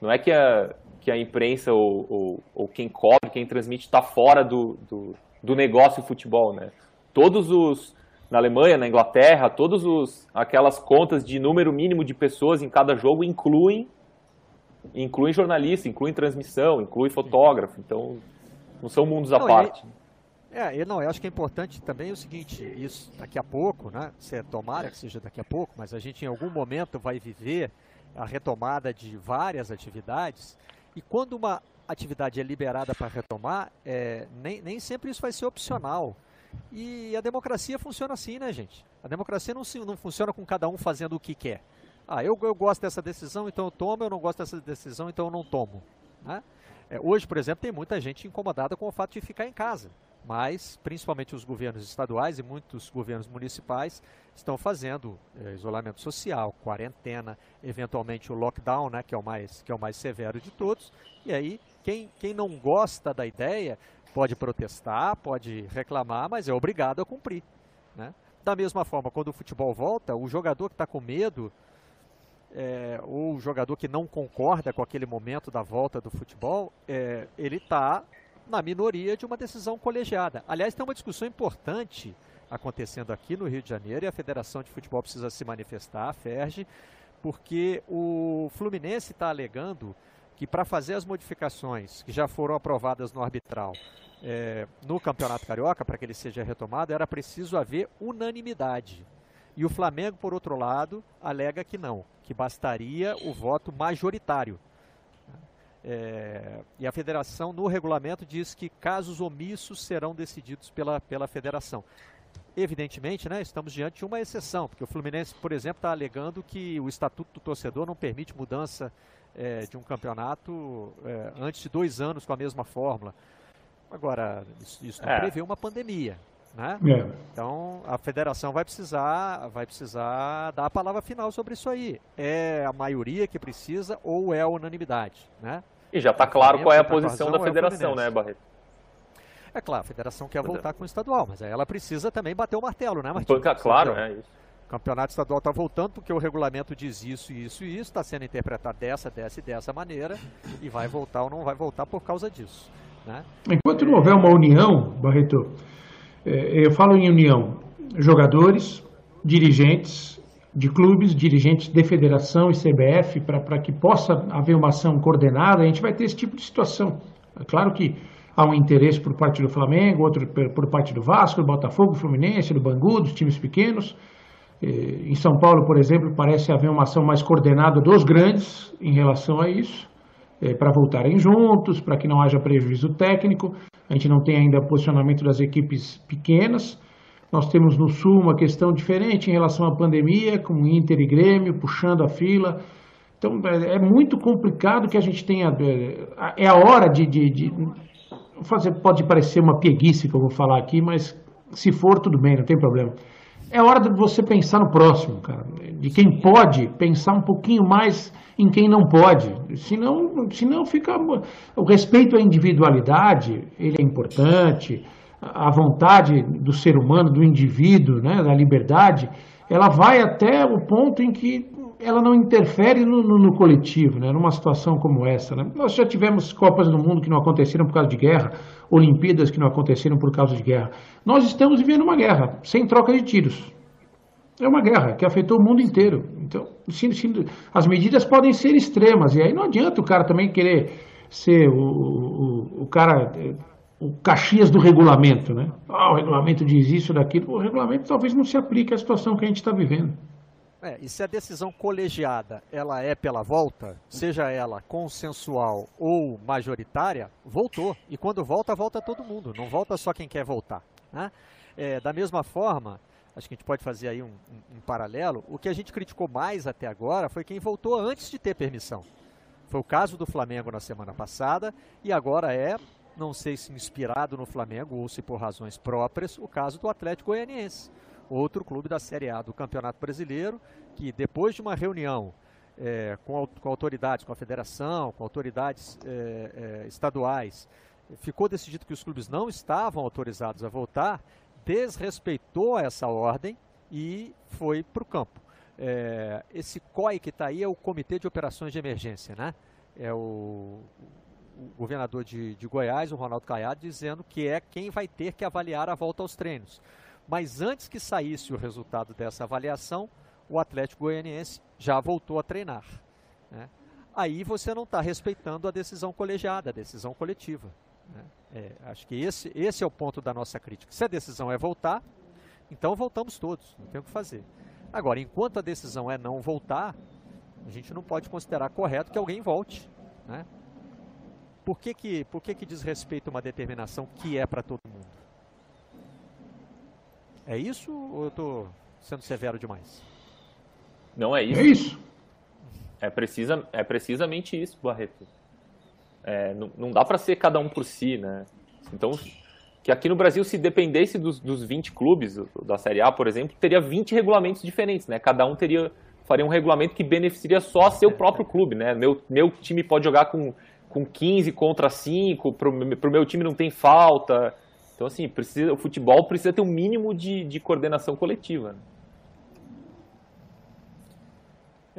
não é que a, que a imprensa ou, ou, ou quem cobre, quem transmite, está fora do, do, do negócio futebol. Né? Todos os, na Alemanha, na Inglaterra, todas aquelas contas de número mínimo de pessoas em cada jogo incluem inclui jornalista, inclui transmissão, inclui fotógrafo, então não são mundos à parte. é, não, eu acho que é importante também o seguinte, isso daqui a pouco, né? Se é, tomara que seja daqui a pouco, mas a gente em algum momento vai viver a retomada de várias atividades e quando uma atividade é liberada para retomar, é, nem, nem sempre isso vai ser opcional. E a democracia funciona assim, né, gente? A democracia não, não funciona com cada um fazendo o que quer. Ah, eu, eu gosto dessa decisão, então eu tomo, eu não gosto dessa decisão, então eu não tomo. Né? É, hoje, por exemplo, tem muita gente incomodada com o fato de ficar em casa, mas principalmente os governos estaduais e muitos governos municipais estão fazendo é, isolamento social, quarentena, eventualmente o lockdown, né, que, é o mais, que é o mais severo de todos. E aí, quem, quem não gosta da ideia pode protestar, pode reclamar, mas é obrigado a cumprir. Né? Da mesma forma, quando o futebol volta, o jogador que está com medo é, ou o jogador que não concorda com aquele momento da volta do futebol, é, ele está na minoria de uma decisão colegiada. Aliás, tem uma discussão importante acontecendo aqui no Rio de Janeiro e a Federação de Futebol precisa se manifestar, a FERJ, porque o Fluminense está alegando que para fazer as modificações que já foram aprovadas no arbitral é, no Campeonato Carioca, para que ele seja retomado, era preciso haver unanimidade. E o Flamengo, por outro lado, alega que não, que bastaria o voto majoritário. É, e a federação, no regulamento, diz que casos omissos serão decididos pela, pela federação. Evidentemente, né, estamos diante de uma exceção, porque o Fluminense, por exemplo, está alegando que o Estatuto do Torcedor não permite mudança é, de um campeonato é, antes de dois anos com a mesma fórmula. Agora, isso, isso não é. prevê uma pandemia. Né? É. Então a federação vai precisar, vai precisar dar a palavra final sobre isso aí. É a maioria que precisa ou é a unanimidade, né? E já está claro qual é a posição da é federação, é né, Barreto? É claro, a federação quer voltar com o estadual, mas aí ela precisa também bater o martelo, né, Martins? Claro, é isso. O campeonato estadual está voltando porque o regulamento diz isso, isso e isso, está sendo interpretado dessa, dessa e dessa maneira e vai voltar ou não vai voltar por causa disso. Né? Enquanto não houver uma união, Barreto, eu falo em união, jogadores, dirigentes de clubes, dirigentes de federação e CBF, para que possa haver uma ação coordenada, a gente vai ter esse tipo de situação. É claro que há um interesse por parte do Flamengo, outro por parte do Vasco, do Botafogo, do Fluminense, do Bangu, dos times pequenos. É, em São Paulo, por exemplo, parece haver uma ação mais coordenada dos grandes em relação a isso, é, para voltarem juntos, para que não haja prejuízo técnico. A gente não tem ainda posicionamento das equipes pequenas. Nós temos no Sul uma questão diferente em relação à pandemia, com Inter e Grêmio puxando a fila. Então é, é muito complicado que a gente tenha. É, é a hora de, de, de, fazer. Pode parecer uma pieguice que eu vou falar aqui, mas se for, tudo bem, não tem problema. É hora de você pensar no próximo, cara. De quem pode, pensar um pouquinho mais em quem não pode. Senão, senão fica. O respeito à individualidade, ele é importante, a vontade do ser humano, do indivíduo, né, da liberdade, ela vai até o ponto em que ela não interfere no, no, no coletivo, né, numa situação como essa. Né? Nós já tivemos Copas do Mundo que não aconteceram por causa de guerra, Olimpíadas que não aconteceram por causa de guerra. Nós estamos vivendo uma guerra, sem troca de tiros. É uma guerra que afetou o mundo inteiro. Então, as medidas podem ser extremas, e aí não adianta o cara também querer ser o, o, o cara, o Caxias do regulamento, né? Ah, o regulamento diz isso, daquilo. O regulamento talvez não se aplique à situação que a gente está vivendo. É, e se a decisão colegiada ela é pela volta, seja ela consensual ou majoritária, voltou. E quando volta, volta todo mundo, não volta só quem quer voltar. Né? É, da mesma forma, acho que a gente pode fazer aí um, um, um, paralelo. O que a gente criticou mais até agora foi quem voltou antes de ter permissão. Foi o caso do Flamengo na semana passada e agora é, não sei se inspirado no Flamengo ou se por razões próprias, o caso do Atlético Goianiense, outro clube da Série A do Campeonato Brasileiro, que depois de uma reunião é, com, com, autoridades, com a federação, com autoridades é, é, estaduais, ficou decidido que os clubes não estavam autorizados a voltar desrespeitou essa ordem e foi para o campo. É, esse COI que está aí é o Comitê de Operações de Emergência, né? É o, o governador de, de, Goiás, o Ronaldo Caiado, dizendo que é quem vai ter que avaliar a volta aos treinos. Mas antes que saísse o resultado dessa avaliação, o Atlético Goianiense já voltou a treinar. Né? Aí você não está respeitando a decisão colegiada, a decisão coletiva. É, acho que esse, esse é o ponto da nossa crítica. Se a decisão é voltar, então voltamos todos, não tem o que fazer. Agora, enquanto a decisão é não voltar, a gente não pode considerar correto que alguém volte. Né? Por, que, que, por que, que diz respeito a uma determinação que é para todo mundo? É isso ou eu estou sendo severo demais? Não é isso. É isso. É, precisa, é precisamente isso, Barreto. É, não, não dá para ser cada um por si, né? Então, que aqui no Brasil, se dependesse dos, dos 20 clubes da Série A, por exemplo, teria 20 regulamentos diferentes, né? Cada um teria faria um regulamento que beneficiaria só seu próprio clube, né? Meu, meu time pode jogar com, com 15 contra 5, pro, pro meu time não tem falta. Então, assim, precisa, o futebol precisa ter um mínimo de, de coordenação coletiva. Né?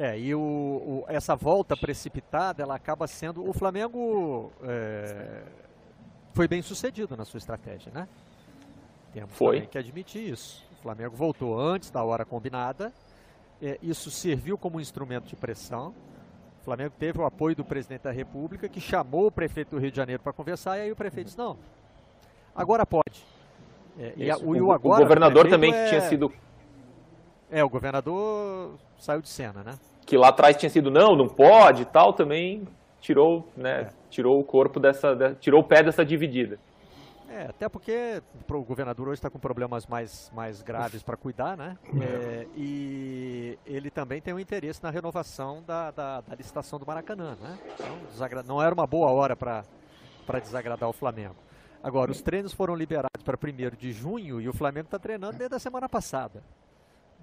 É, e o, o, essa volta precipitada, ela acaba sendo. O Flamengo é, foi bem sucedido na sua estratégia, né? Temos foi. que admitir isso. O Flamengo voltou antes da hora combinada. É, isso serviu como instrumento de pressão. O Flamengo teve o apoio do presidente da República, que chamou o prefeito do Rio de Janeiro para conversar, e aí o prefeito disse: não, agora pode. É, e a, o, o, agora, o, governador também é... tinha sido. É, o governador saiu de cena, né? Que lá atrás tinha sido não, não pode e tal, também tirou, né, é. tirou o corpo dessa, de, tirou o pé dessa dividida. É, até porque o governador hoje está com problemas mais, mais graves para cuidar, né? É. e ele também tem um interesse na renovação da, da, da licitação do Maracanã, né? Então, não era uma boa hora para desagradar o Flamengo. Agora, os treinos foram liberados para 1 de junho e o Flamengo está treinando desde a semana passada.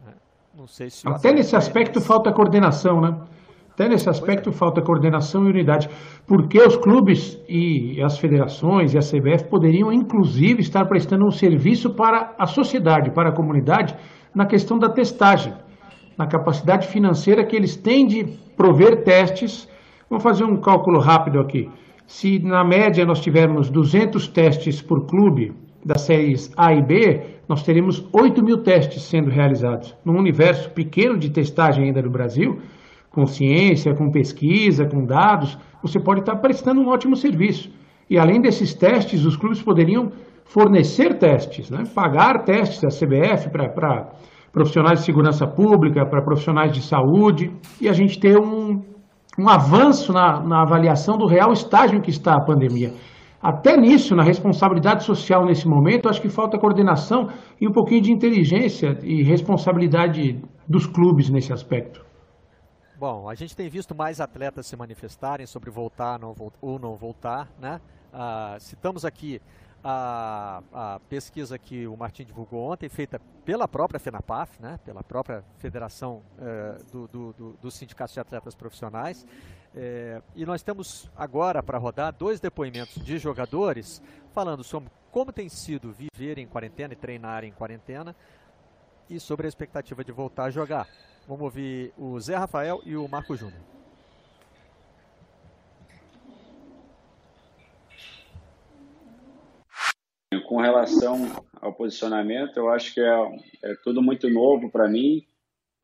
Né? Não sei se. Até nesse aspecto falta coordenação, né? Até nesse aspecto é. falta coordenação e unidade, porque os clubes e as federações e a CBF poderiam, inclusive, estar prestando um serviço para a sociedade, para a comunidade, na questão da testagem, na capacidade financeira que eles têm de prover testes. Vamos fazer um cálculo rápido aqui. Se na média nós tivermos 200 testes por clube das séries A e B, nós teremos 8 mil testes sendo realizados. Num universo pequeno de testagem ainda no Brasil, com ciência, com pesquisa, com dados, você pode estar prestando um ótimo serviço. E além desses testes, os clubes poderiam fornecer testes, né? pagar testes da CBF para profissionais de segurança pública, para profissionais de saúde, e a gente ter um, um avanço na, na avaliação do real estágio em que está a pandemia. Até nisso, na responsabilidade social nesse momento, acho que falta coordenação e um pouquinho de inteligência e responsabilidade dos clubes nesse aspecto. Bom, a gente tem visto mais atletas se manifestarem sobre voltar não, ou não voltar, né? Ah, citamos aqui a, a, pesquisa que o Martim divulgou ontem, feita pela própria FENAPAF, né? pela própria Federação eh, do, do, do, dos Sindicatos de Atletas Profissionais. Eh, e nós temos agora para rodar dois depoimentos de jogadores falando sobre como tem sido viver em quarentena e treinar em quarentena e sobre a expectativa de voltar a jogar. Vamos ouvir o Zé Rafael e o Marco Júnior. Com relação ao posicionamento, eu acho que é, é tudo muito novo para mim.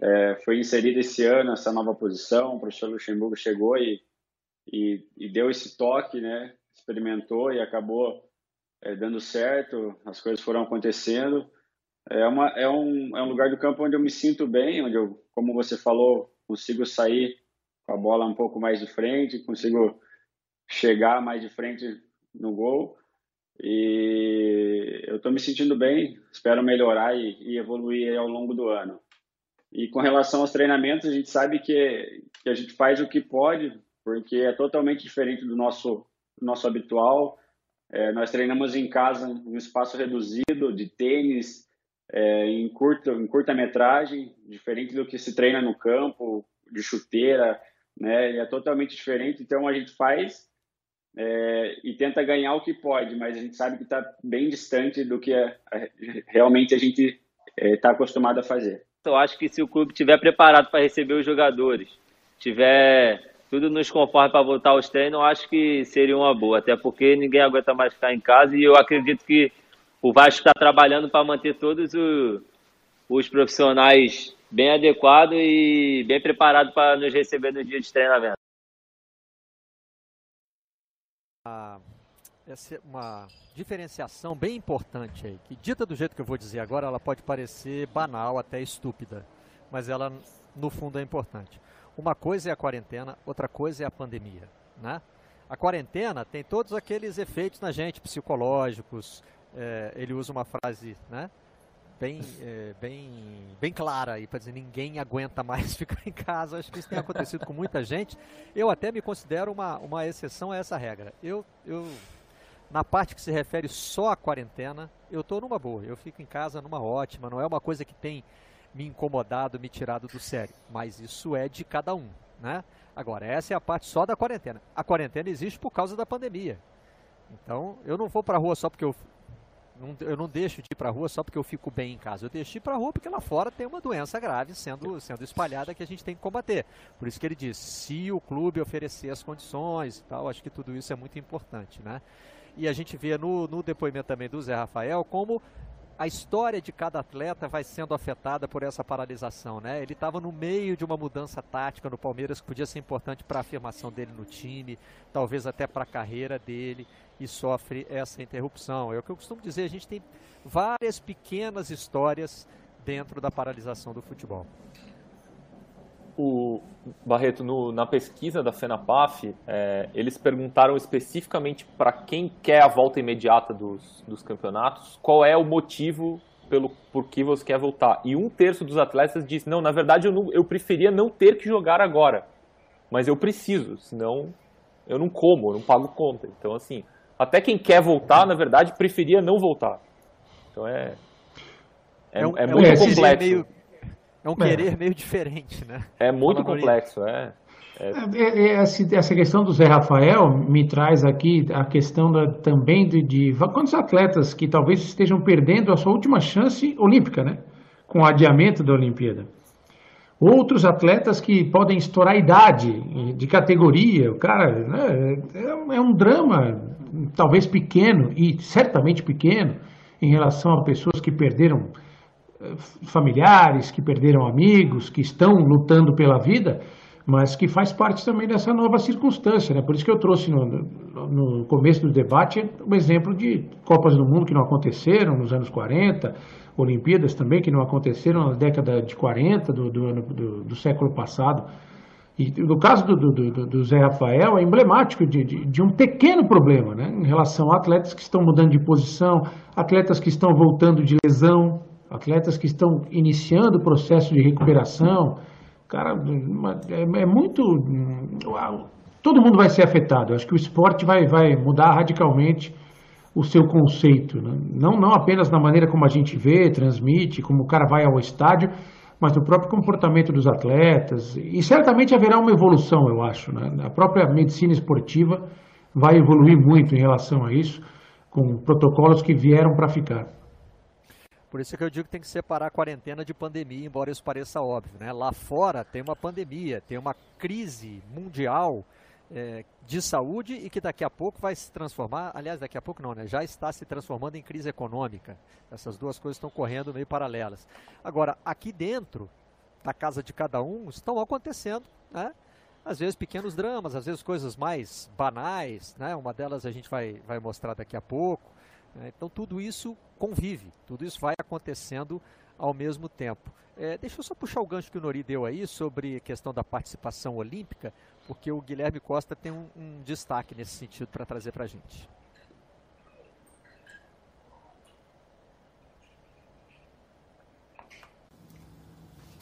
É, foi inserido esse ano essa nova posição. O professor Luxemburgo chegou e, e, e deu esse toque, né? experimentou e acabou é, dando certo. As coisas foram acontecendo. É, uma, é, um, é um lugar do campo onde eu me sinto bem, onde eu, como você falou, consigo sair com a bola um pouco mais de frente, consigo chegar mais de frente no gol. E eu estou me sentindo bem, espero melhorar e, e, evoluir ao longo do ano. E com relação aos treinamentos, a gente sabe que, que a gente faz o que pode, porque é totalmente diferente do nosso, do nosso habitual. É, nós treinamos em casa, um espaço reduzido de tênis, é, em, curta, em curta metragem, diferente do que se treina no campo, de chuteira, né? É totalmente diferente. Então a gente faz é, e tenta ganhar o que pode, mas a gente sabe que está bem distante do que é, realmente a gente está é, acostumado a fazer. Eu acho que se o clube estiver preparado para receber os jogadores, tiver tudo nos conforme para voltar aos treinos, eu acho que seria uma boa, até porque ninguém aguenta mais ficar em casa e eu acredito que o Vasco está trabalhando para manter todos o, os profissionais bem adequados e bem preparados para nos receber no dia de treinamento. Ah, essa é uma diferenciação bem importante aí, que dita do jeito que eu vou dizer agora, ela pode parecer banal, até estúpida, mas ela no fundo é importante. Uma coisa é a quarentena, outra coisa é a pandemia, né? A quarentena tem todos aqueles efeitos na gente, psicológicos, é, ele usa uma frase né, bem, é, bem, bem clara aí para dizer ninguém aguenta mais [LAUGHS] ficar em casa. Acho que isso tem acontecido com muita gente. Eu até me considero uma, uma exceção a essa regra. Eu, eu na parte que se refere só à quarentena, eu estou numa boa. Eu fico em casa numa ótima. Não é uma coisa que tem me incomodado, me tirado do sério. Mas isso é de cada um, né? Agora, essa é a parte só da quarentena. A quarentena existe por causa da pandemia. Então, eu não vou para a rua só porque eu não, eu não deixo de ir para a rua só porque eu fico bem em casa. Eu deixo de ir para a rua porque lá fora tem uma doença grave sendo, sendo espalhada que a gente tem que combater. Por isso que ele diz, se o clube oferecer as condições e tal, acho que tudo isso é muito importante, né? E a gente vê no, no depoimento também do Zé Rafael como a história de cada atleta vai sendo afetada por essa paralisação, né? Ele estava no meio de uma mudança tática no Palmeiras que podia ser importante para a afirmação dele no time, talvez até para a carreira dele, e sofre essa interrupção. É o que eu costumo dizer, a gente tem várias pequenas histórias dentro da paralisação do futebol o Barreto, no, na pesquisa da FENAPAF, é, eles perguntaram especificamente para quem quer a volta imediata dos, dos campeonatos, qual é o motivo pelo por que você quer voltar. E um terço dos atletas disse, não, na verdade eu, não, eu preferia não ter que jogar agora, mas eu preciso, senão eu não como, eu não pago conta. Então, assim, até quem quer voltar, na verdade, preferia não voltar. Então é, é, é, é muito é, complexo. Meio é um querer é. meio diferente, né? É muito complexo, é. É. é. é essa questão do Zé Rafael me traz aqui a questão da, também de, de quantos atletas que talvez estejam perdendo a sua última chance olímpica, né? Com o adiamento da Olimpíada. Outros atletas que podem estourar a idade de categoria, o cara né, é, é um drama, talvez pequeno e certamente pequeno em relação a pessoas que perderam familiares, que perderam amigos, que estão lutando pela vida, mas que faz parte também dessa nova circunstância. Né? Por isso que eu trouxe no, no começo do debate um exemplo de Copas do Mundo que não aconteceram nos anos 40, Olimpíadas também que não aconteceram na década de 40 do, do, do, do século passado. E no caso do, do, do, Zé Rafael é emblemático de, de, de, um pequeno problema né, em relação a atletas que estão mudando de posição, atletas que estão voltando de lesão, atletas que estão iniciando o processo de recuperação. Cara, é, é muito. Todo mundo vai ser afetado. acho que o esporte vai, vai mudar radicalmente o seu conceito. Né? Não, não apenas na maneira como a gente vê, transmite, como o cara vai ao estádio, mas no próprio comportamento dos atletas. E certamente haverá uma evolução, eu acho. Né? A própria medicina esportiva vai evoluir muito em relação a isso, com protocolos que vieram para ficar. Por isso que eu digo que tem que separar a quarentena de pandemia, embora isso pareça óbvio. Né? Lá fora tem uma pandemia, tem uma crise mundial é, de saúde e que daqui a pouco vai se transformar, aliás, daqui a pouco não, né? já está se transformando em crise econômica. Essas duas coisas estão correndo meio paralelas. Agora, aqui dentro da casa de cada um estão acontecendo, né? às vezes pequenos dramas, às vezes coisas mais banais, né? uma delas a gente vai, vai mostrar daqui a pouco. Né? Então tudo isso convive, tudo isso vai acontecendo ao mesmo tempo. É, deixa eu só puxar o gancho que o Nori deu aí sobre a questão da participação olímpica, porque o Guilherme Costa tem um, um destaque nesse sentido para trazer para a gente.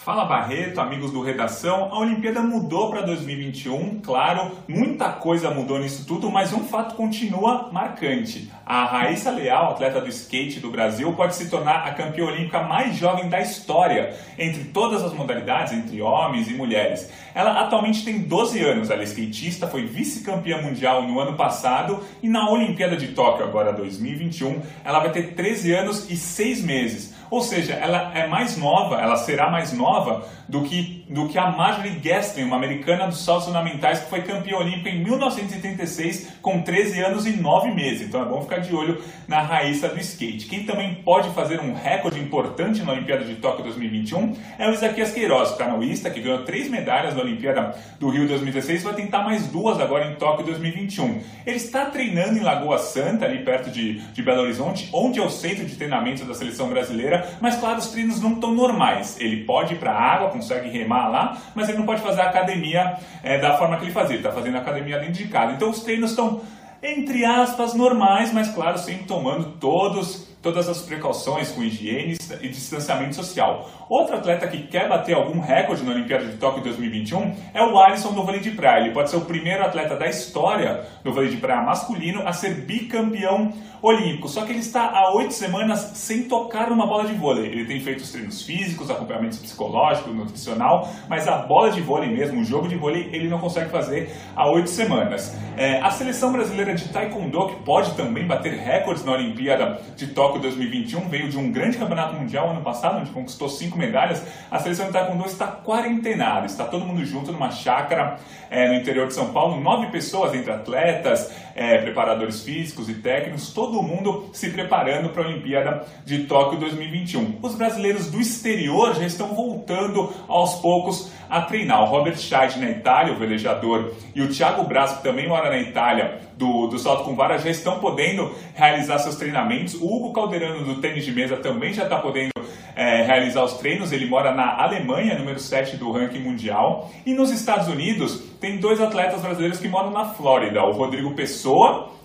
Fala Barreto, amigos do Redação. A Olimpíada mudou para 2021, claro, muita coisa mudou nisso tudo, mas um fato continua marcante. A Raíssa Leal, atleta do skate do Brasil, pode se tornar a campeã olímpica mais jovem da história, entre todas as modalidades, entre homens e mulheres. Ela atualmente tem 12 anos, ela é skatista, foi vice-campeã mundial no ano passado e na Olimpíada de Tóquio, agora 2021, ela vai ter 13 anos e 6 meses. Ou seja, ela é mais nova, ela será mais nova do que, do que a Marjorie Gaston, uma americana dos saltos ornamentais que foi campeã olímpica em 1936 com 13 anos e 9 meses. Então é bom ficar de olho na Raíssa do skate. Quem também pode fazer um recorde importante na Olimpíada de Tóquio 2021 é o Isaquias Queiroz, canoísta, que ganhou três medalhas na Olimpíada do Rio 2016 vai tentar mais duas agora em Tóquio 2021. Ele está treinando em Lagoa Santa, ali perto de, de Belo Horizonte, onde é o centro de treinamento da seleção brasileira, mas claro, os treinos não estão normais. Ele pode ir para a água, consegue remar lá, mas ele não pode fazer a academia é, da forma que ele fazia. Ele está fazendo academia dentro de casa. Então os treinos estão, entre aspas, normais, mas claro, sempre tomando todos todas as precauções com higiene e distanciamento social. Outro atleta que quer bater algum recorde na Olimpíada de Tóquio 2021 é o Alisson do vôlei de praia. Ele pode ser o primeiro atleta da história do vôlei de praia masculino a ser bicampeão olímpico. Só que ele está há oito semanas sem tocar numa bola de vôlei. Ele tem feito os treinos físicos, acompanhamento psicológico, nutricional, mas a bola de vôlei mesmo, o jogo de vôlei, ele não consegue fazer há oito semanas. É, a seleção brasileira de taekwondo, que pode também bater recordes na Olimpíada de Tóquio 2021, veio de um grande campeonato mundial ano passado, onde conquistou cinco medalhas. A seleção de taekwondo está quarentenada, está todo mundo junto numa chácara é, no interior de São Paulo, nove pessoas entre atletas, é, preparadores físicos e técnicos, todo mundo se preparando para a Olimpíada de Tóquio 2021. Os brasileiros do exterior já estão voltando aos poucos a treinar. O Robert Scheid na Itália, o velejador, e o Thiago Braz, que também mora na Itália, do, do salto com vara, já estão podendo realizar seus treinamentos. O Hugo Calderano do tênis de mesa também já está podendo é, realizar os treinos. Ele mora na Alemanha, número 7 do ranking mundial. E nos Estados Unidos, tem dois atletas brasileiros que moram na Flórida: o Rodrigo Pessoa,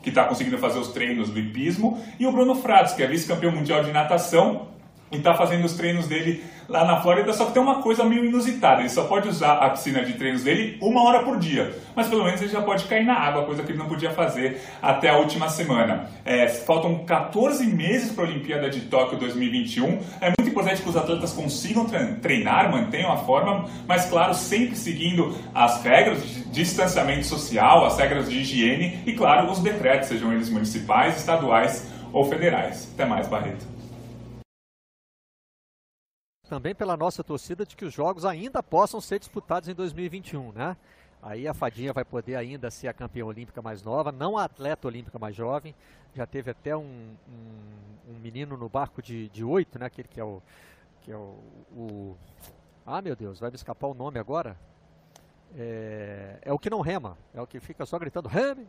que está conseguindo fazer os treinos do hipismo, e o Bruno Frades, que é vice-campeão mundial de natação e está fazendo os treinos dele lá na Flórida, só que tem uma coisa meio inusitada, ele só pode usar a piscina de treinos dele uma hora por dia, mas pelo menos ele já pode cair na água, coisa que ele não podia fazer até a última semana. É, faltam 14 meses para a Olimpíada de Tóquio 2021, é muito importante que os atletas consigam treinar, mantenham a forma, mas claro, sempre seguindo as regras de distanciamento social, as regras de higiene e claro, os decretos, sejam eles municipais, estaduais ou federais. Até mais, Barreto também pela nossa torcida de que os jogos ainda possam ser disputados em 2021, né? Aí a Fadinha vai poder ainda ser a campeã olímpica mais nova, não a atleta olímpica mais jovem. Já teve até um, um, um menino no barco de, 8, né? Aquele que é o. Que é o, o, Ah, meu Deus, vai me escapar o nome agora? É, é, o que não rema, é o que fica só gritando reme.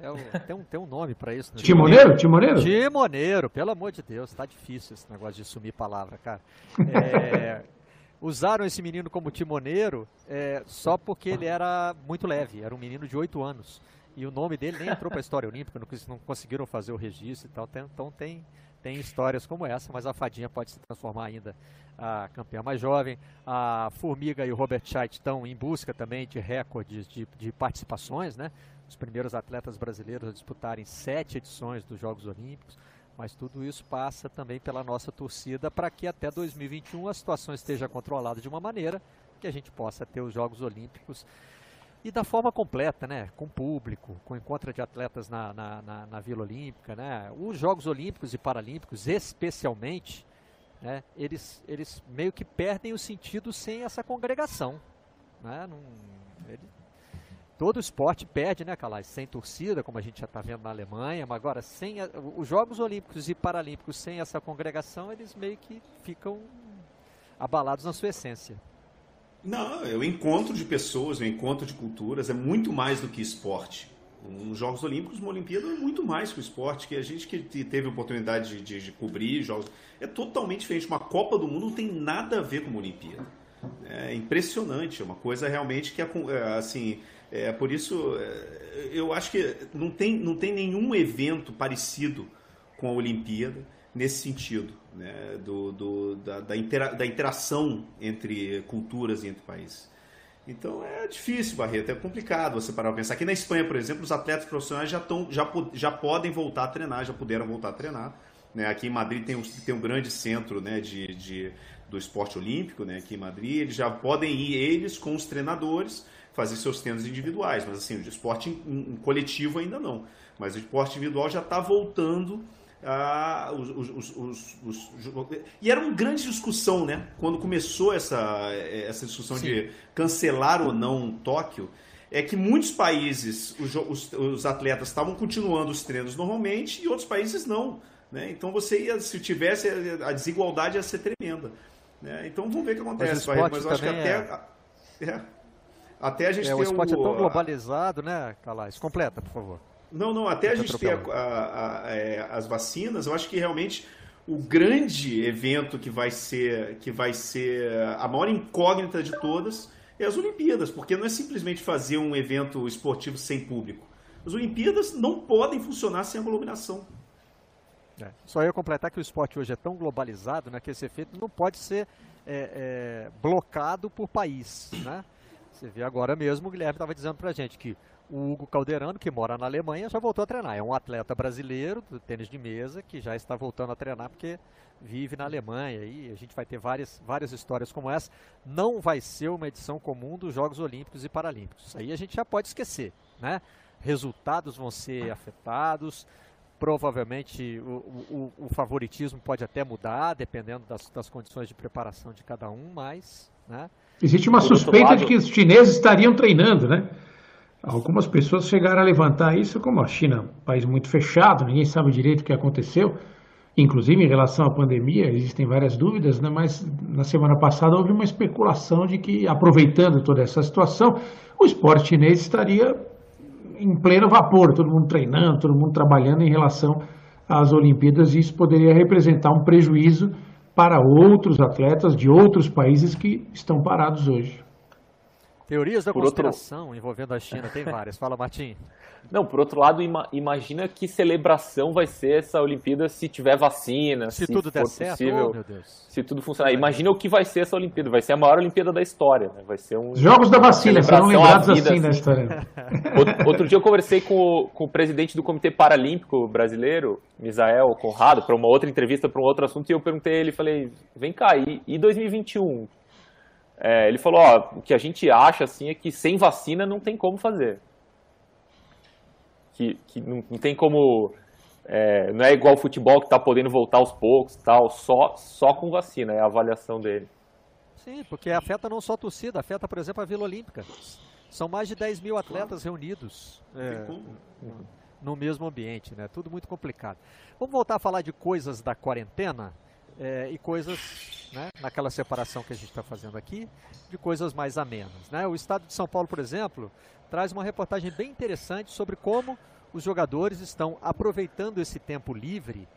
É o, tem, um, tem um nome para isso. Né? Timoneiro? Timoneiro? Timoneiro, pelo amor de Deus, tá difícil esse negócio de sumir palavra, cara. É, [LAUGHS] usaram esse menino como timoneiro é, só porque ele era muito leve, era um menino de 8 anos. E o nome dele nem entrou para a história olímpica, não, não conseguiram fazer o registro e tal. Então tem, tem histórias como essa, mas a Fadinha pode se transformar ainda a campeã mais jovem. A Formiga e o Robert Scheidt estão em busca também de recordes de, de participações, né? Os primeiros atletas brasileiros a disputarem sete edições dos Jogos Olímpicos. Mas tudo isso passa também pela nossa torcida para que até 2021 a situação esteja controlada de uma maneira que a gente possa ter os Jogos Olímpicos e da forma completa, né? Com público, com encontro de atletas na, na, na, na Vila Olímpica, né? Os Jogos Olímpicos e Paralímpicos, especialmente, né? Eles, eles meio que perdem o sentido sem essa congregação, né? Todo esporte perde, né, Calais? Sem torcida, como a gente já está vendo na Alemanha, mas agora sem a, os Jogos Olímpicos e Paralímpicos sem essa congregação, eles meio que ficam abalados na sua essência. Não, é o encontro de pessoas, o encontro de culturas é muito mais do que esporte. Nos Jogos Olímpicos, uma Olimpíada é muito mais que o esporte, que a gente que teve a oportunidade de, de, de cobrir jogos. É totalmente diferente. Uma Copa do Mundo não tem nada a ver com uma Olimpíada. É impressionante, é uma coisa realmente que é, assim. É por isso, é, eu acho que não tem, não tem nenhum evento parecido com a Olimpíada nesse sentido, né, do, do, da, da, intera da, interação entre culturas e entre países. Então é difícil, Barreto, é complicado você parar para pensar. Aqui na Espanha, por exemplo, os atletas profissionais já, tão, já, já podem voltar a treinar, já puderam voltar a treinar. Né? Aqui em Madrid tem um, tem um grande centro né, de, de, do esporte olímpico, né? aqui em Madrid. Eles já podem ir, eles, com os treinadores, fazer seus treinos individuais. Mas assim, o esporte em, em coletivo ainda não. Mas o esporte individual já está voltando ah, os, os, os, e era uma grande discussão, né? Quando começou essa, essa discussão Sim. de cancelar ou não Tóquio, é que muitos países, os, atletas estavam continuando os treinos normalmente e outros países não. Né? Então você ia, se tivesse, a desigualdade ia ser tremenda. Né? Então vamos ver o que acontece, mas, mas eu acho que até. É. É, até a gente é, o esporte o, é tão globalizado, né, Calais? Completa, por favor. Não, não, até a gente ter a, a, a, é, as vacinas, eu acho que realmente o grande evento que vai ser que vai ser a maior incógnita de todas é as Olimpíadas, porque não é simplesmente fazer um evento esportivo sem público. As Olimpíadas não podem funcionar sem aglomeração. É. Só ia completar que o esporte hoje é tão globalizado né, que esse efeito não pode ser é, é, blocado por país. Né? Você vê agora mesmo, o Guilherme estava dizendo para a gente que o Hugo Calderano, que mora na Alemanha, já voltou a treinar. É um atleta brasileiro do tênis de mesa que já está voltando a treinar porque vive na Alemanha. E a gente vai ter várias, várias histórias como essa. Não vai ser uma edição comum dos Jogos Olímpicos e Paralímpicos. Isso aí a gente já pode esquecer. Né? Resultados vão ser afetados. Provavelmente o, o, o favoritismo pode até mudar, dependendo das, das condições de preparação de cada um, mas. Né? Existe uma suspeita lado... de que os chineses estariam treinando, né? Algumas pessoas chegaram a levantar isso como a China, um país muito fechado, ninguém sabe direito o que aconteceu. Inclusive em relação à pandemia, existem várias dúvidas, né? mas na semana passada houve uma especulação de que, aproveitando toda essa situação, o esporte chinês estaria em pleno vapor, todo mundo treinando, todo mundo trabalhando em relação às Olimpíadas, e isso poderia representar um prejuízo para outros atletas de outros países que estão parados hoje. Teorias da por conspiração outro... envolvendo a China, tem várias. Fala, Martim. [LAUGHS] Não, por outro lado, ima imagina que celebração vai ser essa Olimpíada se tiver vacina, se, se tudo der certo, possível, oh, se tudo funcionar. Imagina o que vai ser essa Olimpíada. Vai ser a maior Olimpíada da história. Né? Vai ser um jogos da vacina serão lembrados vida, assim, assim na história. [LAUGHS] Outro, outro, dia eu conversei com o, com o presidente do Comitê Paralímpico Brasileiro, Misael Conrado, para uma outra entrevista para um outro assunto e eu perguntei a ele, falei, vem cá, e, e 2021? É, ele falou, ó, o que a gente acha assim é que sem vacina não tem como fazer. Que, que não, não tem como. É, não é igual o futebol que está podendo voltar aos poucos tal, só, só com vacina, é a avaliação dele. Sim, porque afeta não só a torcida, afeta, por exemplo, a Vila Olímpica. São mais de 10 mil atletas reunidos é, no mesmo ambiente, né? Tudo muito complicado. Vamos voltar a falar de coisas da quarentena é, e coisas, né, naquela separação que a gente está fazendo aqui, de coisas mais amenas. Né? O Estado de São Paulo, por exemplo, traz uma reportagem bem interessante sobre como os jogadores estão aproveitando esse tempo livre.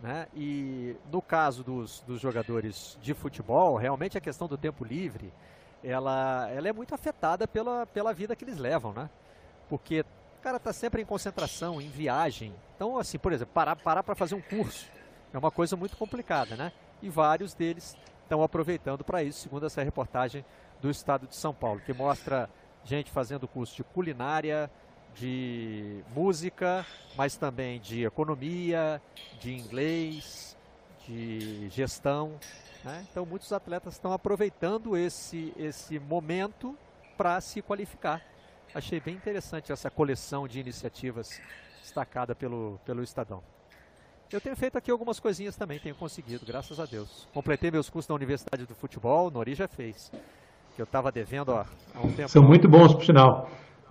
Né? E no caso dos, dos jogadores de futebol, realmente a questão do tempo livre ela, ela é muito afetada pela, pela vida que eles levam, né? Porque o cara está sempre em concentração, em viagem. Então, assim, por exemplo, parar para fazer um curso é uma coisa muito complicada, né? E vários deles estão aproveitando para isso, segundo essa reportagem do estado de São Paulo, que mostra gente fazendo curso de culinária, de música, mas também de economia, de inglês, de gestão. Né? Então, muitos atletas estão aproveitando esse, esse momento para se qualificar. Achei bem interessante essa coleção de iniciativas destacada pelo, pelo Estadão. Eu tenho feito aqui algumas coisinhas também, tenho conseguido, graças a Deus. Completei meus cursos na Universidade do Futebol, Nori já fez. Que eu estava devendo há, há, um tempo. São muito bons, por sinal.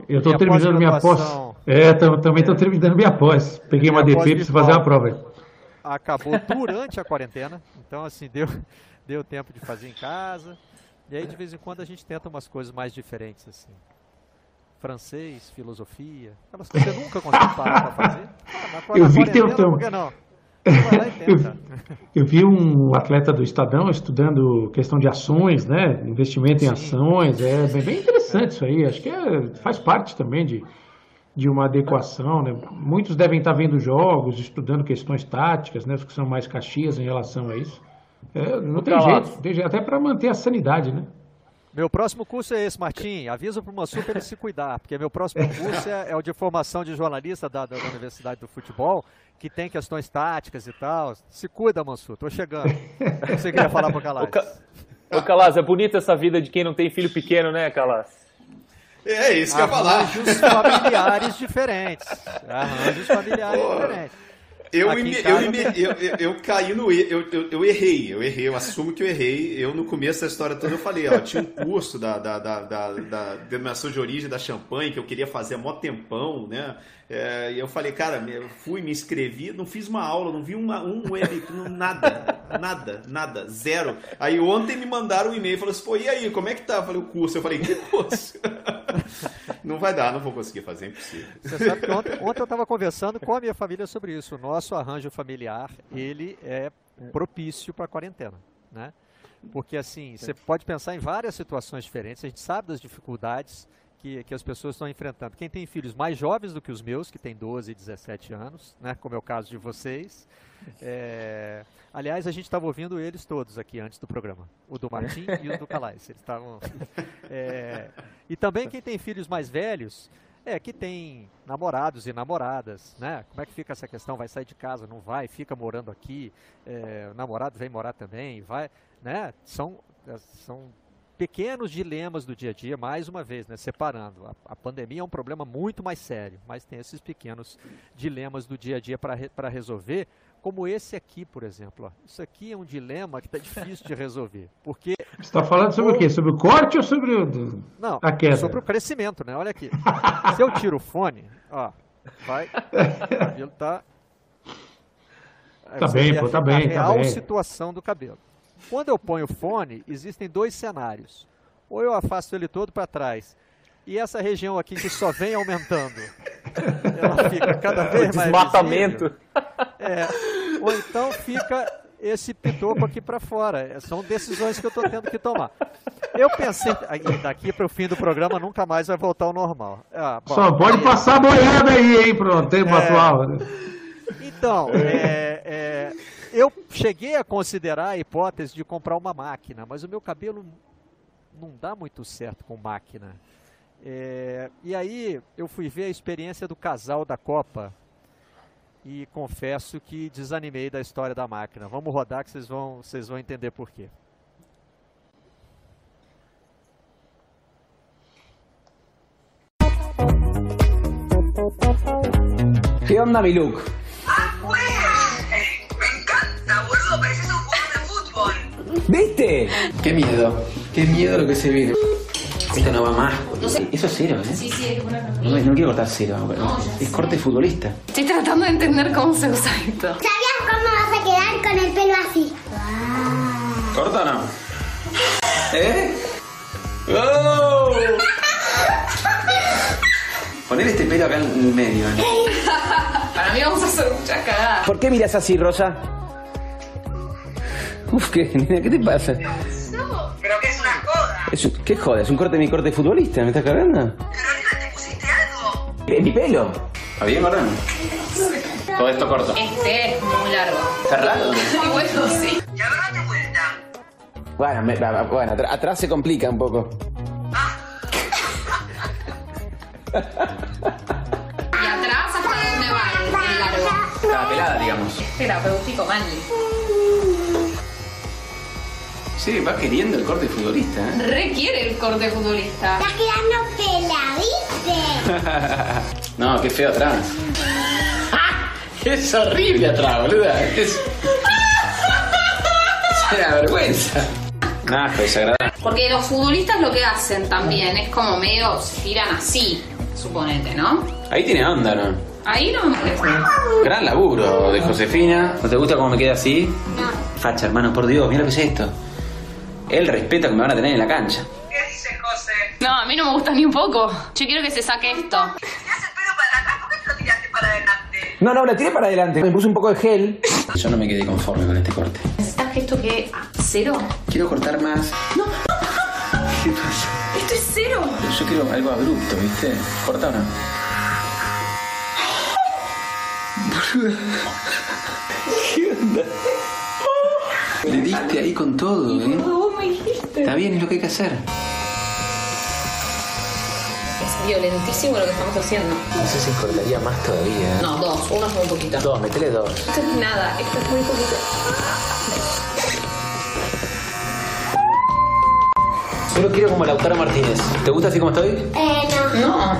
Eu estou terminando minha pós. É, também estou terminando minha pós. Peguei minha uma DP para fazer uma prova. Acabou durante a quarentena, então assim, deu, [LAUGHS] deu tempo de fazer em casa. E aí de vez em quando a gente tenta umas coisas mais diferentes assim francês, filosofia, aquelas coisas que você nunca conseguiu parar para fazer. [LAUGHS] Ah, eu vi que tem, um, não? Eu, eu, vi um atleta do Estadão estudando questão de ações, né? Investimento em Sim. ações. É bem interessante isso aí. Acho que é, faz parte também de, de uma adequação. Né? Muitos devem estar vendo jogos, estudando questões táticas, né? Os que são mais caxias em relação a isso. É, não tem jeito, tem jeito, até para manter a sanidade, né? Meu próximo curso é esse, Martim. Avisa para o Mansur para ele se cuidar, porque meu próximo [LAUGHS] curso é, é, o de formação de jornalista da, da, Universidade do Futebol, que tem questões táticas e tal. Se cuida, Mansur, tô chegando. O que você queria falar para o Calaz? Ô, Calaz, é bonita essa vida de quem não tem filho pequeno, né, Calaz? É isso que eu ia falar. Arranjos familiares diferentes. Arranjos familiares Pô. diferentes. Eu, eu, eu, eu, eu, caí no eu, eu, eu errei, eu errei, eu assumo que eu errei. Eu, no começo da história toda, eu falei, ó, tinha um curso da, da, da, da, da denominação de origem da champanhe que eu queria fazer há mó tempão, né? É, e eu falei, cara, eu fui, me inscrevi, não fiz uma aula, não vi uma, um web, nada, nada, nada, zero. Aí ontem me mandaram um e-mail, falou assim, pô, e aí, como é que tá? Eu falei, o curso. Eu falei, que curso? [LAUGHS] não vai dar, não vou conseguir fazer, é impossível. Você sabe que ontem, ontem eu estava conversando com a minha família sobre isso. O nosso arranjo familiar, ele é propício para a quarentena, né? Porque assim, você pode pensar em várias situações diferentes, a gente sabe das dificuldades que, que as pessoas estão enfrentando. Quem tem filhos mais jovens do que os meus, que tem 12 e 17 anos, né, como é o caso de vocês. É, aliás, a gente estava ouvindo eles todos aqui antes do programa, o do Martim e o do Calais. Eles estavam. É, e também quem tem filhos mais velhos, é que tem namorados e namoradas, né? Como é que fica essa questão? Vai sair de casa, não vai? Fica morando aqui? É, o namorado vem morar também? Vai, né? São, são pequenos dilemas do dia a dia, mais uma vez, né, separando. A, a, pandemia é um problema muito mais sério, mas tem esses pequenos dilemas do dia a dia para re, resolver, como esse aqui, por exemplo. Ó. Isso aqui é um dilema que está difícil de resolver, porque... Você está falando sobre o, quê? Sobre o corte ou sobre o, Não, a queda? sobre o crescimento, né? Olha aqui. Se eu tiro o fone, ó, vai, o cabelo está... Tá bem, pô, tá bem, tá bem. A real situação do cabelo. Quando eu ponho o fone, existem dois cenários. Ou eu afasto ele todo para trás, e essa região aqui que só vem aumentando, [LAUGHS] ela fica cada vez mais Desmatamento. É, ou então fica esse pitoco aqui para fora. É, são decisões que eu estou tendo que tomar. Eu pensei, daqui para o fim do programa nunca mais vai voltar ao normal. Ah, bom, Só pode passar boiada aí, hein, pronto, tempo é, atual. Então, é, é, eu cheguei a considerar a hipótese de comprar uma máquina, mas o meu cabelo não dá muito certo com máquina. É, e aí eu fui ver a experiência do casal da Copa e confesso que desanimei da história da máquina. Vamos rodar que vocês vão, vocês vão entender por quê. Que onda, mi? ¿Viste? Qué miedo. Qué miedo lo que se viene. Esto no va más. No sé. Eso es cero, ¿eh? Sí, sí, es una no, no quiero cortar cero. No, es corte futbolista. Estoy tratando de entender cómo se usa esto. ¿Sabías cómo vas a quedar con el pelo así? ¿Corta o no? ¿Eh? [LAUGHS] ¡Oh! Poner este pelo acá en el medio, ¿eh? [LAUGHS] Para mí vamos a hacer muchas cagadas. ¿Por qué miras así, Rosa? Uf, ¿qué, [LAUGHS] ¿qué te pasa? No, pero que es una joda. Es ¿Qué joda? ¿Es un corte de mi corte futbolista? ¿Me estás cargando? Pero arriba te pusiste algo. ¿En mi pelo? ¿Está bien, Marrano? Todo esto corto. Este es muy largo. ¿Está largo? Y bueno, sí. Y ahora date vuelta. Bueno, me, bueno atrás se complica un poco. Ah. ¿Y atrás hasta dónde va [LAUGHS] el, largo? La pelada, digamos. Terapéutico, Manly. Sí, va queriendo el corte futbolista, ¿eh? Requiere el corte futbolista. Estás quedando pela, ¿viste? [LAUGHS] no, qué feo atrás. [LAUGHS] es horrible atrás, boluda. Es... es [LAUGHS] una vergüenza. Ah, pues agradable. Porque los futbolistas lo que hacen también es como medio se tiran así, suponete, ¿no? Ahí tiene onda, ¿no? Ahí no me parece. Gran laburo de Josefina. ¿No te gusta cómo me queda así? No. Facha, hermano, por Dios, mira lo que es esto el respeto que me van a tener en la cancha. ¿Qué dice José? No, a mí no me gusta ni un poco. Yo quiero que se saque esto. ¿Tirás el pelo para atrás? ¿Por qué te lo tiraste para adelante? No, no, la tiré para adelante. Me puse un poco de gel. Yo no me quedé conforme con este corte. ¿Necesitas esto que cero? Quiero cortar más. No. ¿Qué pasa? Esto es cero. yo quiero algo abrupto, ¿viste? ¿Corta o no? ¿Qué onda? Le diste ahí con todo, ¿eh? Está bien, es lo que hay que hacer. Es violentísimo lo que estamos haciendo. No sé si cortaría más todavía. ¿eh? No, dos. Uno es muy poquito. Dos, metele dos. Esto es nada, esto es muy poquito. Solo quiero como Lautaro Martínez. ¿Te gusta así como estoy? Eh, no. No.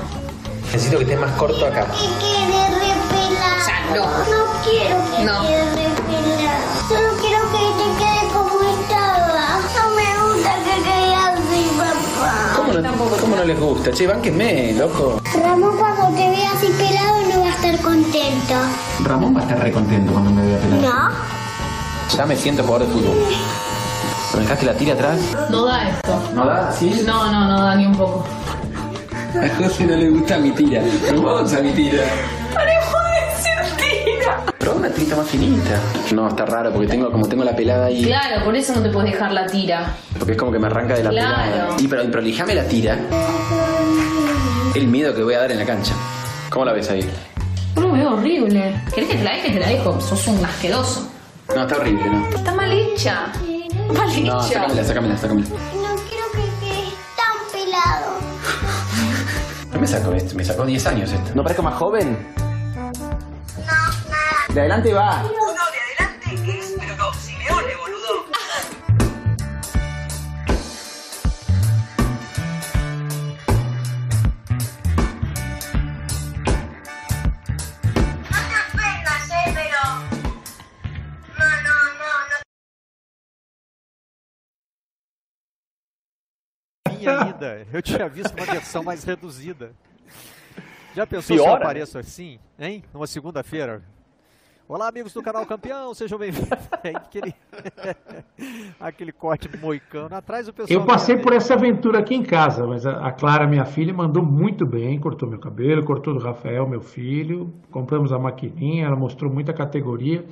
Necesito que esté más corto acá. Que quede repelado. O sea, no. No quiero que No. quede repelado. Papá. ¿Cómo no, ¿Cómo no les gusta? Che, bánquenme, loco. Ramón cuando te vea así pelado no va a estar contento. Ramón va a estar recontento cuando me vea pelado. ¿No? Ya me siento jugador de fútbol. ¿Me dejaste la tira atrás? No da esto. ¿No da? ¿Sí? No, no, no da ni un poco. [LAUGHS] A José no le gusta mi tira. Hermosa mi tira. Una tirita más finita. No, está raro porque tengo como tengo la pelada ahí. Claro, por eso no te puedes dejar la tira. Porque es como que me arranca de la Claro. pelada. Y pero, pero lijame la tira. el miedo que voy a dar en la cancha. ¿Cómo la ves ahí? Yo lo veo horrible. ¿Querés que te la deje? Te la dejo. Sos un asqueroso. No, está horrible, ¿no? Está mal hecha. Mal hecha. No, sácamela, sácamela, sácamela. No quiero que quede tan pelado. No me sacó esto, me sacó 10 años esto. ¿No parezco más joven? De adelante va. Uno de adelante es, pero no, Simeone, boludo. No. No, no, no, no. Ainda. Eu tinha visto uma versão mais reduzida. Já pensou se Piora, eu apareço assim, hein? Numa segunda-feira. Olá, amigos do canal Campeão, sejam bem-vindos. [LAUGHS] Aquele, [LAUGHS] aquele corte moicano atrás do pessoal. Eu passei por essa aventura aqui em casa, mas a a Clara, minha filha, mandou muito bem, cortou meu cabelo, cortou do Rafael, meu filho, compramos a maquininha, ela mostrou muita categoria.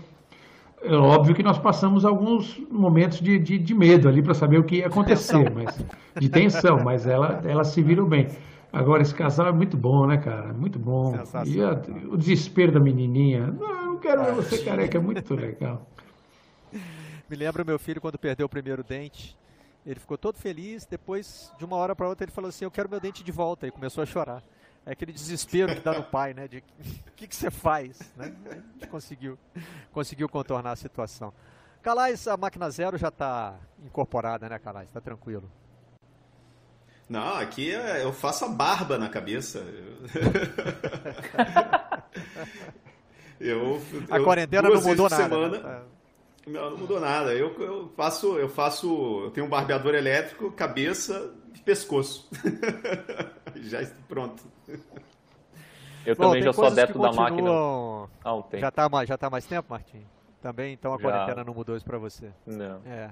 É óbvio que nós passamos alguns momentos de, de, de medo ali para saber o que ia acontecer, mas de tensão, mas ela, ela se virou bem. Agora, esse casal é muito bom, né, cara? Muito bom. E a- o desespero da menininha. Não, não quero ver você careca, é muito legal. [LAUGHS] Me lembra meu filho quando perdeu o primeiro dente. Ele ficou todo feliz, depois, de uma hora para outra, ele falou assim: Eu quero meu dente de volta. E começou a chorar. É aquele desespero que dá no pai, né? De o [LAUGHS] que, que você faz? Né? A gente conseguiu, conseguiu contornar a situação. Calais, a máquina zero já está incorporada, né, Calais? Está tranquilo. Não, aqui é- eu faço a barba na cabeça. [LAUGHS] Eu, A eu- quarentena não mudou nada, semana- né? Não, não mudou nada. Eu, eu faço, eu faço, eu tenho um barbeador elétrico, cabeça e pescoço. [LAUGHS] Já está pronto. Eu Bom, também já sou adepto da máquina um tempo. Já está mais, já tá mais tempo, Martim? Também, então a Já. quarentena não mudou isso para você? Não. É.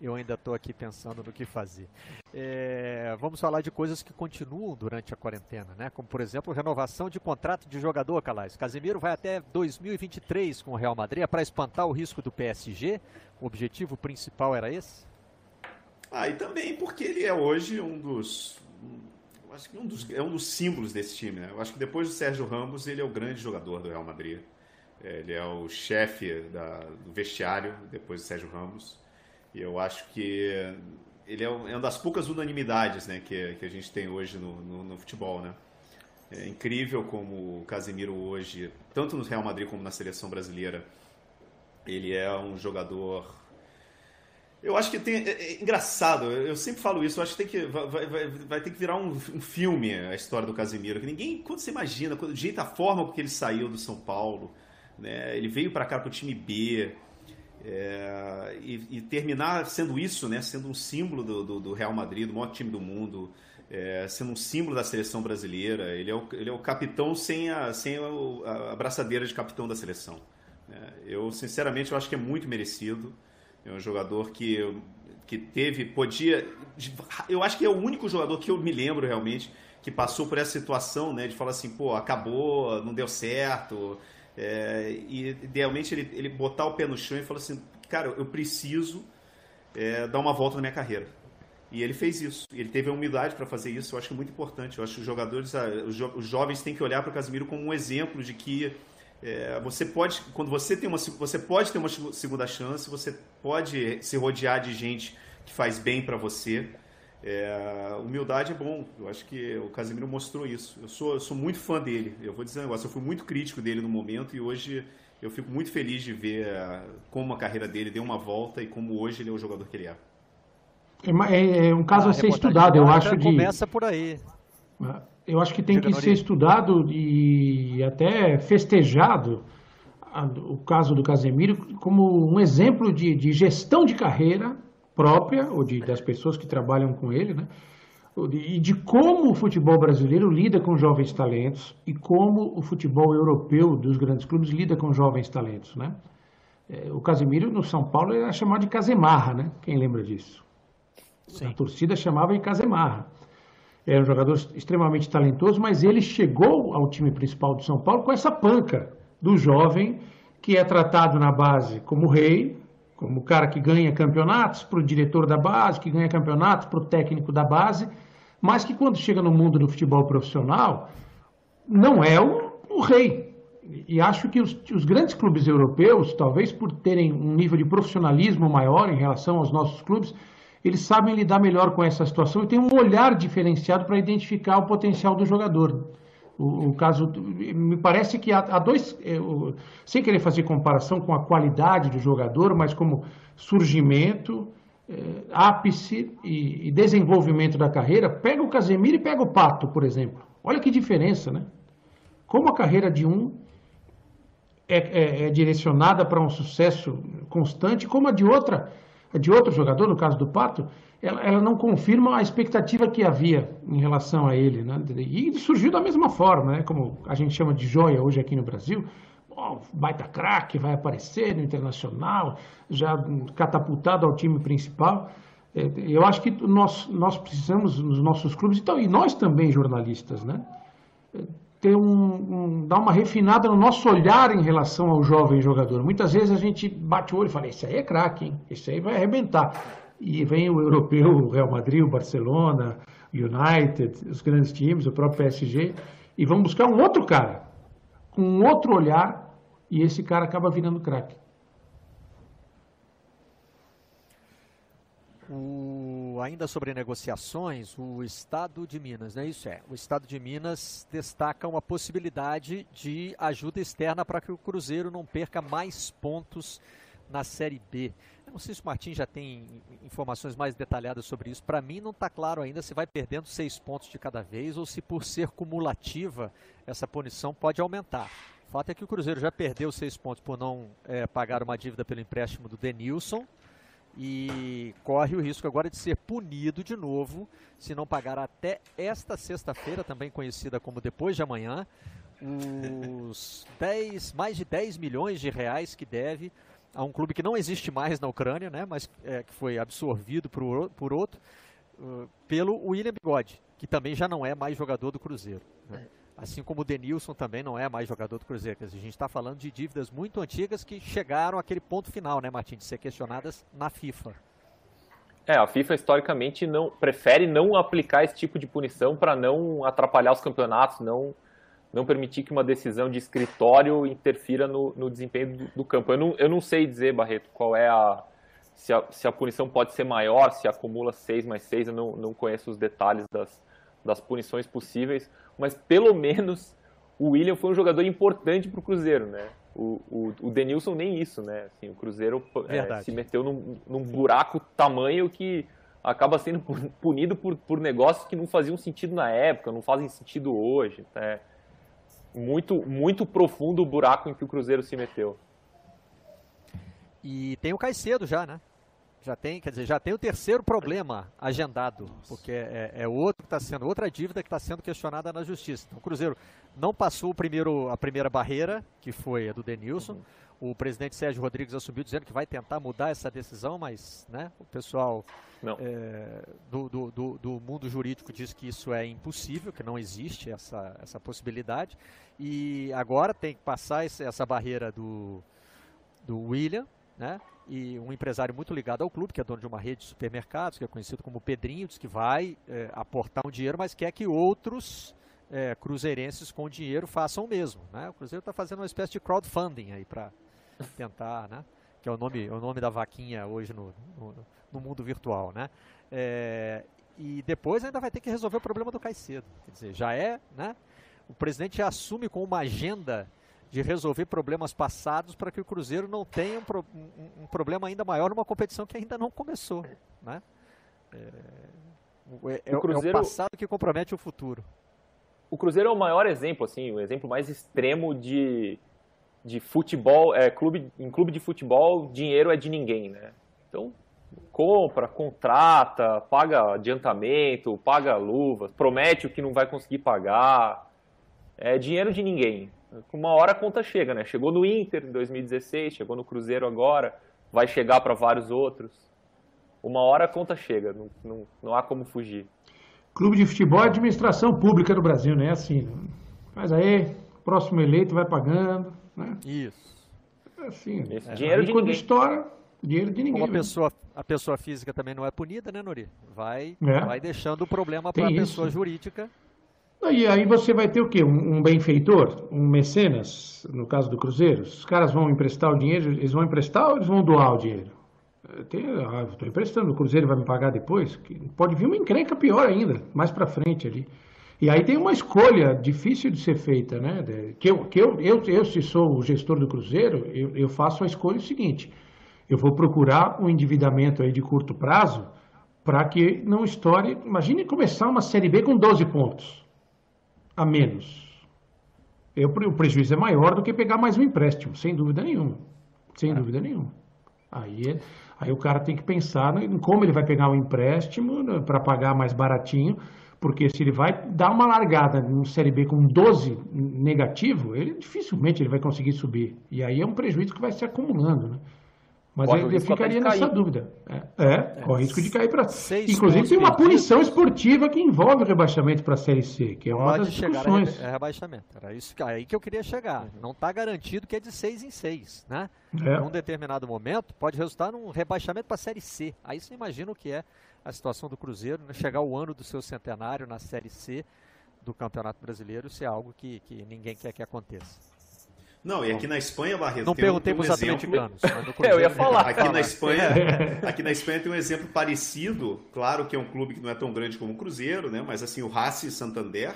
Eu ainda estou aqui pensando no que fazer. É, vamos falar de coisas que continuam durante a quarentena, né? Como, por exemplo, renovação de contrato de jogador, Calais. Casemiro vai até 2023 com o Real Madrid. É para espantar o risco do PSG? O objetivo principal era esse? Ah, e também porque ele é hoje um dos. acho que um dos, é um dos símbolos desse time, né? Eu acho que depois do Sérgio Ramos, ele é o grande jogador do Real Madrid. É, Ele é o chefe da- do vestiário depois do Sérgio Ramos. Eu acho que ele é é uma das poucas unanimidades né, que, que a gente tem hoje no, no- no futebol, né? É incrível como o Casemiro hoje, tanto no Real Madrid como na seleção brasileira, ele é um jogador eu acho que tem. É, é engraçado, eu sempre falo isso, eu acho que, tem que vai, vai- vai, ter que virar um, um filme a história do Casemiro. Que ninguém. Quando você imagina, quando, o jeito, a forma com que ele saiu do São Paulo, né? Ele veio para cá pro time B. é, e, e terminar sendo isso, né? Sendo um símbolo do, do, do Real Madrid, do maior time do mundo, é, sendo um símbolo da seleção brasileira. Ele é o, ele é o capitão sem a, sem a, a braçadeira de capitão da seleção. né? Eu, sinceramente, eu acho que é muito merecido. É um jogador que, que teve, podia. Eu acho que é o único jogador que eu me lembro realmente que passou por essa situação, né? De falar assim, pô, acabou, não deu certo. É, e idealmente ele, ele botar o pé no chão e falar assim, cara, eu preciso é, dar uma volta na minha carreira. E ele fez isso. Ele teve a humildade para fazer isso. Eu acho que é muito importante. Eu acho que os jogadores, ah, os, jo- os jovens têm que olhar para o Casemiro como um exemplo de que é, você pode, quando você tem uma, você pode ter uma seg- segunda chance, você pode se rodear de gente que faz bem para você. É, humildade é bom. Eu acho que o Casemiro mostrou isso. Eu sou, eu sou muito fã dele. Eu vou dizer um negócio. Eu fui muito crítico dele no momento e hoje eu fico muito feliz de ver ah, como a carreira dele deu uma volta e como hoje ele é o jogador que ele é. É, é- é um caso Ah, a ser estudado, eu acho de. Começa por aí. Eu acho que tem que ser estudado e até festejado o caso do Casemiro como um exemplo de, de gestão de carreira própria, ou de, das pessoas que trabalham com ele, né? E de como o futebol brasileiro lida com jovens talentos e como o futebol europeu dos grandes clubes lida com jovens talentos, né? É, O Casemiro no São Paulo era chamado de Casemarra, né? Quem lembra disso? A torcida chamava de Casemarra. Era um jogador extremamente talentoso, mas ele chegou ao time principal do São Paulo com essa panca do jovem que é tratado na base como rei, como o cara que ganha campeonatos, para o diretor da base, que ganha campeonatos, para o técnico da base, mas que quando chega no mundo do futebol profissional, não é o, o rei. E acho que os, os, grandes clubes europeus, talvez por terem um nível de profissionalismo maior em relação aos nossos clubes, eles sabem lidar melhor com essa situação e têm um olhar diferenciado para identificar o potencial do jogador. O, caso, me parece que há, há dois, é, sem querer fazer comparação com a qualidade do jogador, mas como surgimento, é, ápice e, e desenvolvimento da carreira, pega o Casemiro e pega o Pato, por exemplo. Olha que diferença, né? Como a carreira de um é, é, é direcionada para um sucesso constante, como a de outra de outro jogador, no caso do Pato, ela, ela, não confirma a expectativa que havia em relação a ele. Né? E surgiu da mesma forma, né? como a gente chama de joia hoje aqui no Brasil. Oh, baita craque, vai aparecer no Internacional, já catapultado ao time principal. É, eu acho que nós, nós precisamos, nos nossos clubes, então, e nós também, jornalistas, né? Ter um, um, dar uma refinada no nosso olhar em relação ao jovem jogador. Muitas vezes a gente bate o olho e fala, esse aí é craque? Esse aí vai arrebentar. E vem o europeu, o Real Madrid, o Barcelona, o United, os grandes times, o próprio PSG, e vão buscar um outro cara, com um outro olhar, e esse cara acaba virando craque. Ainda sobre negociações, o Estado de Minas, né? Isso é. O Estado de Minas destaca uma possibilidade de ajuda externa para que o Cruzeiro não perca mais pontos na Série B. Eu não sei se o Martim já tem informações mais detalhadas sobre isso. Para mim não está claro ainda se vai perdendo seis pontos de cada vez ou se por ser cumulativa essa punição pode aumentar. O fato é que o Cruzeiro já perdeu seis pontos por não é, pagar uma dívida pelo empréstimo do Denilson e corre o risco agora de ser punido de novo se não pagar até esta sexta-feira, também conhecida como depois de amanhã, os [LAUGHS] 10, mais de 10 milhões de reais que deve a um clube que não existe mais na Ucrânia, né, mas é, que foi absorvido por, por outro, uh, pelo William Bigode, que também já não é mais jogador do Cruzeiro. Né. Assim como o Denilson também não é mais jogador do Cruzeiro. a gente está falando de dívidas muito antigas que chegaram àquele ponto final, né, Martin, de ser questionadas na FIFA. É, a FIFA historicamente não prefere não aplicar esse tipo de punição para não atrapalhar os campeonatos, não não permitir que uma decisão de escritório interfira no, no desempenho do, do, campo. Eu não, eu não sei dizer, Barreto, qual é a se, a se, a punição pode ser maior, se acumula 6 mais 6, eu não, não conheço os detalhes das, das punições possíveis mas pelo menos o William foi um jogador importante para o Cruzeiro, né? O, o, o, Denilson nem isso, né? Assim, o Cruzeiro é, se meteu num, num, buraco tamanho que acaba sendo punido por, por negócios que não faziam sentido na época, não fazem sentido hoje. É muito, muito profundo o buraco em que o Cruzeiro se meteu. E tem o Caicedo já, né? Já tem, quer dizer, já tem o terceiro problema agendado, Nossa. porque é, é, outro que está sendo, outra dívida que está sendo questionada na justiça. Então, o Cruzeiro não passou o primeiro, a primeira barreira, que foi a do Denilson. Uhum. O presidente Sérgio Rodrigues assumiu dizendo que vai tentar mudar essa decisão, mas né, o pessoal é, do, do, do, do, mundo jurídico diz que isso é impossível, que não existe essa, essa possibilidade. E agora tem que passar essa barreira do, do William, né? E um empresário muito ligado ao clube, que é dono de uma rede de supermercados, que é conhecido como Pedrinho, diz que vai é, aportar um dinheiro, mas quer que outros é, cruzeirenses com dinheiro façam o mesmo. Né? O Cruzeiro está fazendo uma espécie de crowdfunding aí para [LAUGHS] tentar, né? que é o nome, é o nome da vaquinha hoje no, no, no mundo virtual. Né? É, e depois ainda vai ter que resolver o problema do Caicedo. Quer dizer, já é, né? O presidente já assume com uma agenda de resolver problemas passados para que o Cruzeiro não tenha um, pro, um, um, problema ainda maior numa competição que ainda não começou. Né? É, é, o, Cruzeiro, é o passado que compromete o futuro. O Cruzeiro é o maior exemplo, assim, o exemplo mais extremo de, de futebol, é, clube, em clube de futebol, dinheiro é de ninguém, né? Então, compra, contrata, paga adiantamento, paga luvas, promete o que não vai conseguir pagar. É dinheiro de ninguém uma hora a conta chega, né? Chegou no Inter em 2016, chegou no Cruzeiro agora, vai chegar para vários outros. Uma hora a conta chega, não, não, não há como fugir. Clube de futebol é administração pública no Brasil, né? Assim, faz aí, próximo eleito vai pagando, né? Isso. É assim, é. dinheiro aí, de quando ninguém. estoura, Dinheiro de ninguém. Como a pessoa, a pessoa física também não é punida, né, Nori? Vai, é. vai deixando o problema para a pessoa jurídica. E aí você vai ter o quê? Um, um benfeitor? Um mecenas, no caso do Cruzeiro? Os caras vão emprestar o dinheiro, eles vão emprestar ou eles vão doar o dinheiro? ah, estou emprestando, o Cruzeiro vai me pagar depois? Pode vir uma encrenca pior ainda, mais para frente ali. E aí tem uma escolha difícil de ser feita, né? Que eu, que eu, eu, eu se sou o gestor do Cruzeiro, eu, eu faço a escolha seguinte: eu vou procurar um endividamento aí de curto prazo para que não estoure. Imagine começar uma Série B com 12 pontos a menos. Eu, o prejuízo é maior do que pegar mais um empréstimo, sem dúvida nenhuma. Sem é. dúvida nenhuma. Aí, aí o cara tem que pensar em como ele vai pegar o um empréstimo né, para pagar mais baratinho, porque se ele vai dar uma largada no Série B com 12 negativo, ele dificilmente ele vai conseguir subir. E aí é um prejuízo que vai se acumulando, né? Mas corre eu ficaria nessa dúvida. É, é, é, corre o risco de cair para. Inclusive, tem uma punição esportiva que envolve o rebaixamento para a Série C, que é uma das discussões. É rebaixamento. Era isso que, aí que eu queria chegar. Não está garantido que é de seis em seis. Né? É. Em um determinado momento, pode resultar num rebaixamento para a Série C. Aí você imagina o que é a situação do Cruzeiro, né? chegar o ano do seu centenário na Série C do Campeonato Brasileiro, isso é algo que, que ninguém quer que aconteça. Não, e aqui na Espanha, Barreto. Não perguntei para os atleticanos. É, eu ia falar. Aqui na, Espanha, [LAUGHS] aqui na Espanha tem um exemplo parecido. Claro que é um clube que não é tão grande como o Cruzeiro, né? Mas assim, o Racing Santander,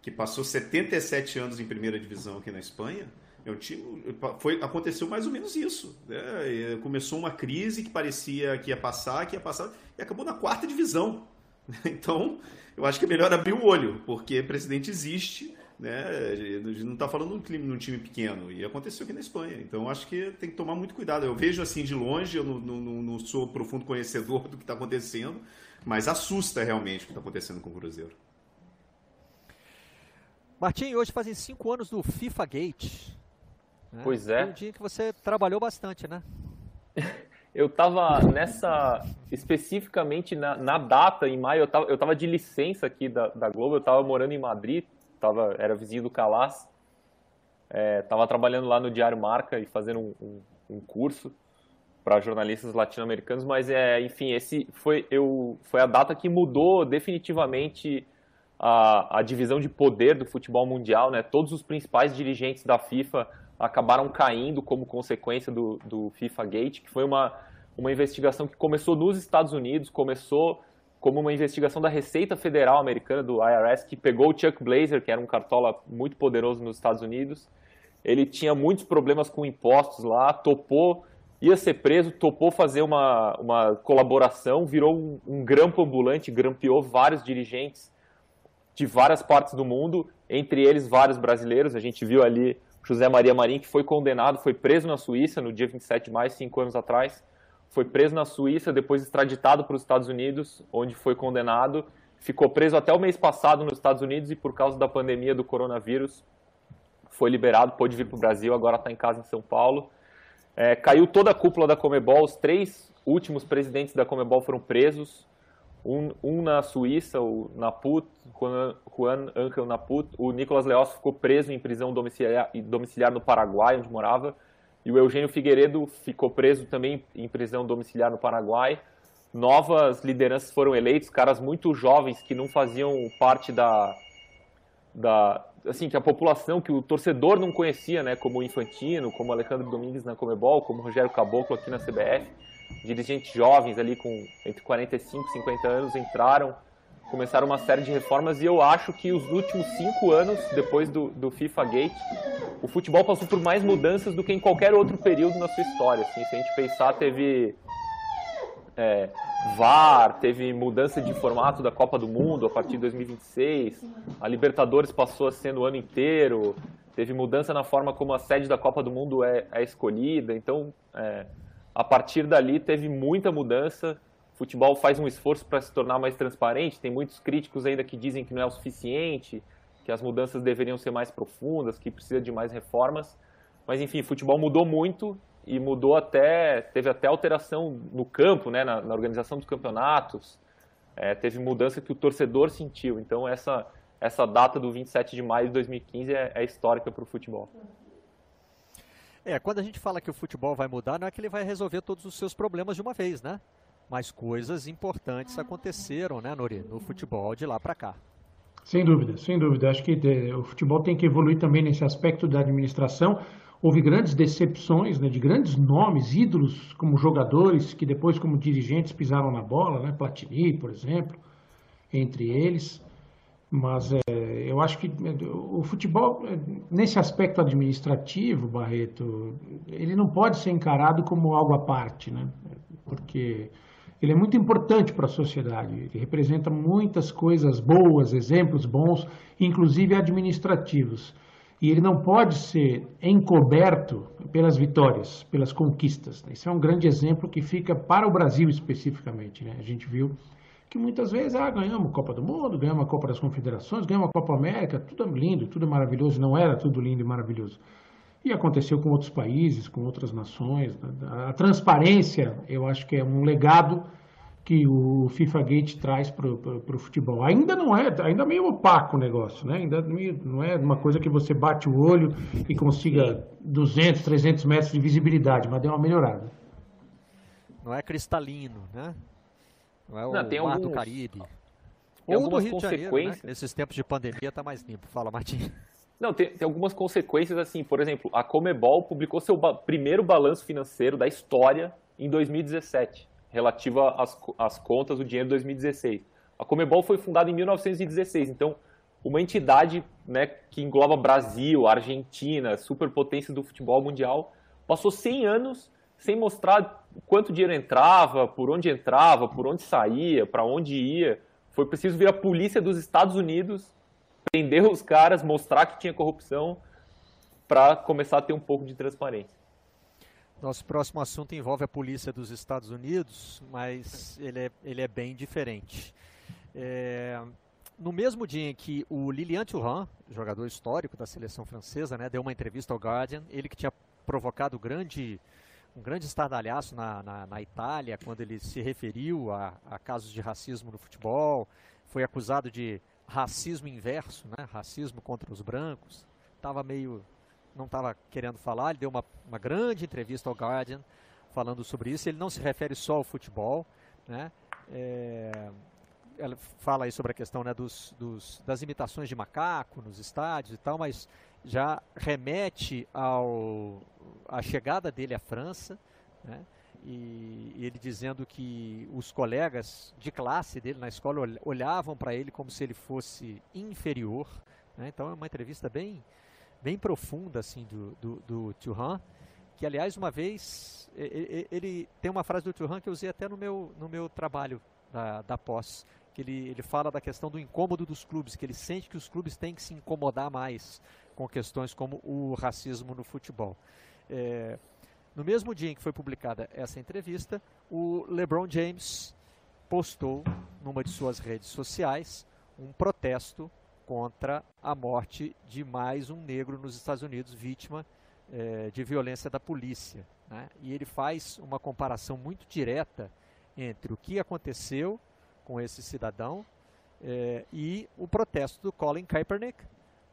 que passou 77 anos em primeira divisão aqui na Espanha. É um time, foi, aconteceu mais ou menos isso. Né? Começou uma crise que parecia que ia passar, que ia passar, e acabou na quarta divisão. [LAUGHS] Então, eu acho que é melhor abrir o olho, porque presidente existe né? A gente não está falando de um time pequeno, e aconteceu aqui na Espanha. Então acho que tem que tomar muito cuidado. Eu vejo assim de longe, eu não, não, não sou profundo conhecedor do que está acontecendo, mas assusta realmente o que está acontecendo com o Cruzeiro. Martim, hoje fazem cinco anos do FIFA Gate. Né? Pois é. Foi um dia que você trabalhou bastante, né? [LAUGHS] eu estava nessa, especificamente na, na, data, em maio, eu estava eu tava de licença aqui da, da Globo, eu estava morando em Madrid, tava, era vizinho do Calas, estava é, trabalhando lá no Diário Marca e fazendo um, um, um curso para jornalistas latino-americanos, mas é, enfim, esse foi, eu, foi a data que mudou definitivamente a, a divisão de poder do futebol mundial, né? Todos os principais dirigentes da FIFA acabaram caindo como consequência do, do FIFA Gate, que foi uma, uma investigação que começou nos Estados Unidos, começou como uma investigação da Receita Federal Americana, do IRS, que pegou o Chuck Blazer, que era um cartola muito poderoso nos Estados Unidos. Ele tinha muitos problemas com impostos lá, topou, ia ser preso, topou fazer uma, uma colaboração, virou um, um grampo ambulante, grampeou vários dirigentes de várias partes do mundo, entre eles vários brasileiros. A gente viu ali José Maria Marim, que foi condenado, foi preso na Suíça no dia 27 de maio, cinco anos atrás foi preso na Suíça, depois extraditado para os Estados Unidos, onde foi condenado. Ficou preso até o mês passado nos Estados Unidos e, por causa da pandemia do coronavírus, foi liberado, pôde vir para o Brasil, agora está em casa em São Paulo. É, caiu toda a cúpula da Comebol, os três últimos presidentes da Comebol foram presos. Um, um na Suíça, o Naput, Juan, Angel Naput. O Nicolas Leoz ficou preso em prisão domiciliar, domiciliar no Paraguai, onde morava. E o Eugênio Figueiredo ficou preso também em prisão domiciliar no Paraguai. Novas lideranças foram eleitas, caras muito jovens que não faziam parte da, da assim que a população, que o torcedor não conhecia, né, como Infantino, como Alejandro Domingues na Comebol, como Rogério Caboclo aqui na CBF. Dirigentes jovens ali com entre 45 e 50 anos entraram, começaram uma série de reformas e eu acho que os últimos cinco anos, depois do, do FIFA Gate, o futebol passou por mais mudanças do que em qualquer outro período na sua história. Assim, se a gente pensar, teve é, VAR, teve mudança de formato da Copa do Mundo a partir de 2026, a Libertadores passou a ser no ano inteiro, teve mudança na forma como a sede da Copa do Mundo é, é escolhida. Então, é, a partir dali, teve muita mudança. Futebol faz um esforço para se tornar mais transparente. Tem muitos críticos ainda que dizem que não é o suficiente que as mudanças deveriam ser mais profundas, que precisa de mais reformas. Mas enfim, futebol mudou muito e mudou até teve até alteração no campo, né, na, na organização dos campeonatos. É, teve mudança que o torcedor sentiu. Então essa essa data do 27 de maio de 2015 é, é histórica para o futebol. É, quando a gente fala que o futebol vai mudar, não é que ele vai resolver todos os seus problemas de uma vez, né? Mas coisas importantes aconteceram, né, Nori, no futebol de lá para cá. Sem dúvida, sem dúvida. Acho que de, o futebol tem que evoluir também nesse aspecto da administração. Houve grandes decepções né, de grandes nomes, ídolos como jogadores, que depois, como dirigentes, pisaram na bola, né? Platini, por exemplo, entre eles. Mas é, eu acho que é, o futebol, nesse aspecto administrativo, Barreto, ele não pode ser encarado como algo à parte, né? Porque ele é muito importante para a sociedade. Ele representa muitas coisas boas, exemplos bons, inclusive administrativos. E ele não pode ser encoberto pelas vitórias, pelas conquistas. Esse é um grande exemplo que fica para o Brasil especificamente. Né? A gente viu que muitas vezes, ah, ganhamos a Copa do Mundo, ganhamos a Copa das Confederações, ganhamos a Copa América, tudo lindo, tudo maravilhoso. Não era tudo lindo e maravilhoso. E aconteceu com outros países, com outras nações. A transparência, eu acho que é um legado que o FIFA Gate traz para o futebol. Ainda não é, ainda é meio opaco o negócio, né? Ainda não é uma coisa que você bate o olho e consiga 200, 300 metros de visibilidade, mas deu uma melhorada. Não é cristalino, né? Não é o não, tem Mar alguns, do Caribe. Ou do Rio de Janeiro, né? Nesses tempos de pandemia está mais limpo. Fala, Martim. Não, tem, tem, algumas consequências assim. Por exemplo, a Comebol publicou seu ba primeiro balanço financeiro da história em 2017, relativa às, às contas do dinheiro de 2016. A Comebol foi fundada em 1916, então uma entidade né, que engloba Brasil, Argentina, superpotência do futebol mundial, passou 100 anos sem mostrar quanto dinheiro entrava, por onde entrava, por onde saía, para onde ia. Foi preciso vir a polícia dos Estados Unidos prender os caras, mostrar que tinha corrupção para começar a ter um pouco de transparência. Nosso próximo assunto envolve a polícia dos Estados Unidos, mas ele é, ele é bem diferente. É, no mesmo dia em que o Lilian Thuram, jogador histórico da seleção francesa, né, deu uma entrevista ao Guardian, ele que tinha provocado grande, um grande estardalhaço na, na, na Itália, quando ele se referiu a, a casos de racismo no futebol, foi acusado de racismo inverso, né? racismo contra os brancos. Estava meio. não estava querendo falar, ele deu uma, uma grande entrevista ao Guardian falando sobre isso. Ele não se refere só ao futebol. Né? É, ela fala aí sobre a questão né, dos, dos, das imitações de macaco nos estádios e tal, mas já remete ao a chegada dele à França, né? E, ele dizendo que os colegas de classe dele na escola olhavam para ele como se ele fosse inferior. Né? Então é uma entrevista bem, bem profunda assim do, do, do Thuram, que aliás uma vez ele, ele, tem uma frase do Thuram que eu usei até no meu, no meu trabalho da, da pós, que ele, ele fala da questão do incômodo dos clubes, que ele sente que os clubes têm que se incomodar mais com questões como o racismo no futebol. É, no mesmo dia em que foi publicada essa entrevista, o LeBron James postou numa de suas redes sociais um protesto contra a morte de mais um negro nos Estados Unidos, vítima eh, de violência da polícia. Né? E ele faz uma comparação muito direta entre o que aconteceu com esse cidadão eh, e o protesto do Colin Kaepernick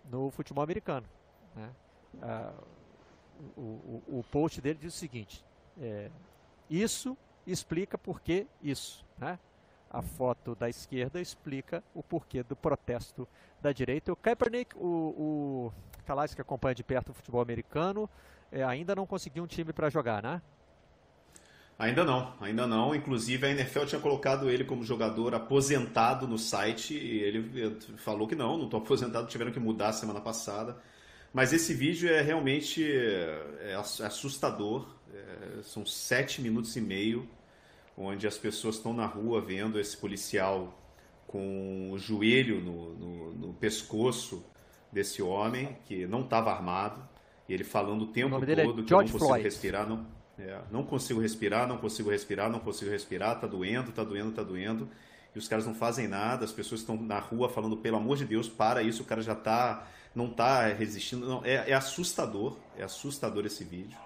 no futebol americano. Né? Ah, o, o, o post dele diz o seguinte: é, isso explica por que isso. Né? A foto da esquerda explica o porquê do protesto da direita. O Kaepernick, o, o Calais, que acompanha de perto o futebol americano, é, ainda não conseguiu um time para jogar, né? Ainda não, ainda não. Inclusive a NFL tinha colocado ele como jogador aposentado no site e ele falou que não, não estou aposentado, tiveram que mudar semana passada. Mas esse vídeo é realmente é, é assustador. É, são sete minutos e meio, onde as pessoas estão na rua vendo esse policial com o joelho no, no, no pescoço desse homem, que não estava armado, e ele falando o tempo o todo é que eu não consigo Floyd. respirar, não, é, não consigo respirar, não consigo respirar, não consigo respirar, tá doendo, tá doendo, tá doendo. E os caras não fazem nada, as pessoas estão na rua falando, pelo amor de Deus, para isso, o cara já está não está resistindo. Não, é, é, assustador, é assustador esse vídeo.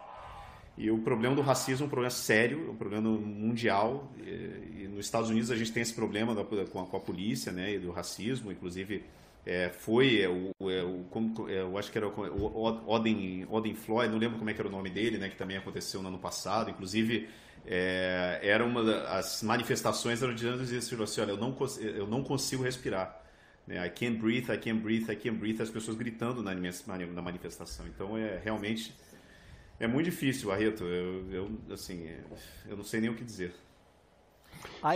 E o problema do racismo é um problema sério, é um problema mundial. E, e nos Estados Unidos a gente tem esse problema da, com, a, com, a, polícia, né, e do racismo. Inclusive é, foi é, o, é, o como, é, eu acho que era o Odin, Odin Floyd, não lembro como é que era o nome dele, né, que também aconteceu no ano passado. Inclusive, é, era uma das manifestações eram dizendo assim, olha, eu não, eu não consigo respirar. Né, I can't breathe, I can't breathe, I can't breathe, as pessoas gritando na, na manifestação. Então, é realmente é muito difícil, Barreto. Eu, eu assim, eu não sei nem o que dizer.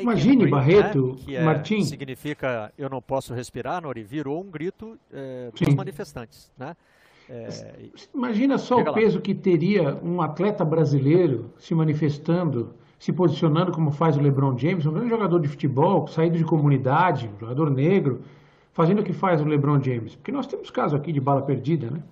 Imagine, Barreto, né, que é, Martim. Significa eu não posso respirar, Nori, virou um grito é, dos manifestantes. Né? É, Imagina só o peso que teria um atleta brasileiro se manifestando, se posicionando como faz o LeBron James, um grande jogador de futebol, saído de comunidade, um jogador negro, fazendo o que faz o LeBron James. Porque nós temos casos aqui de bala perdida, né?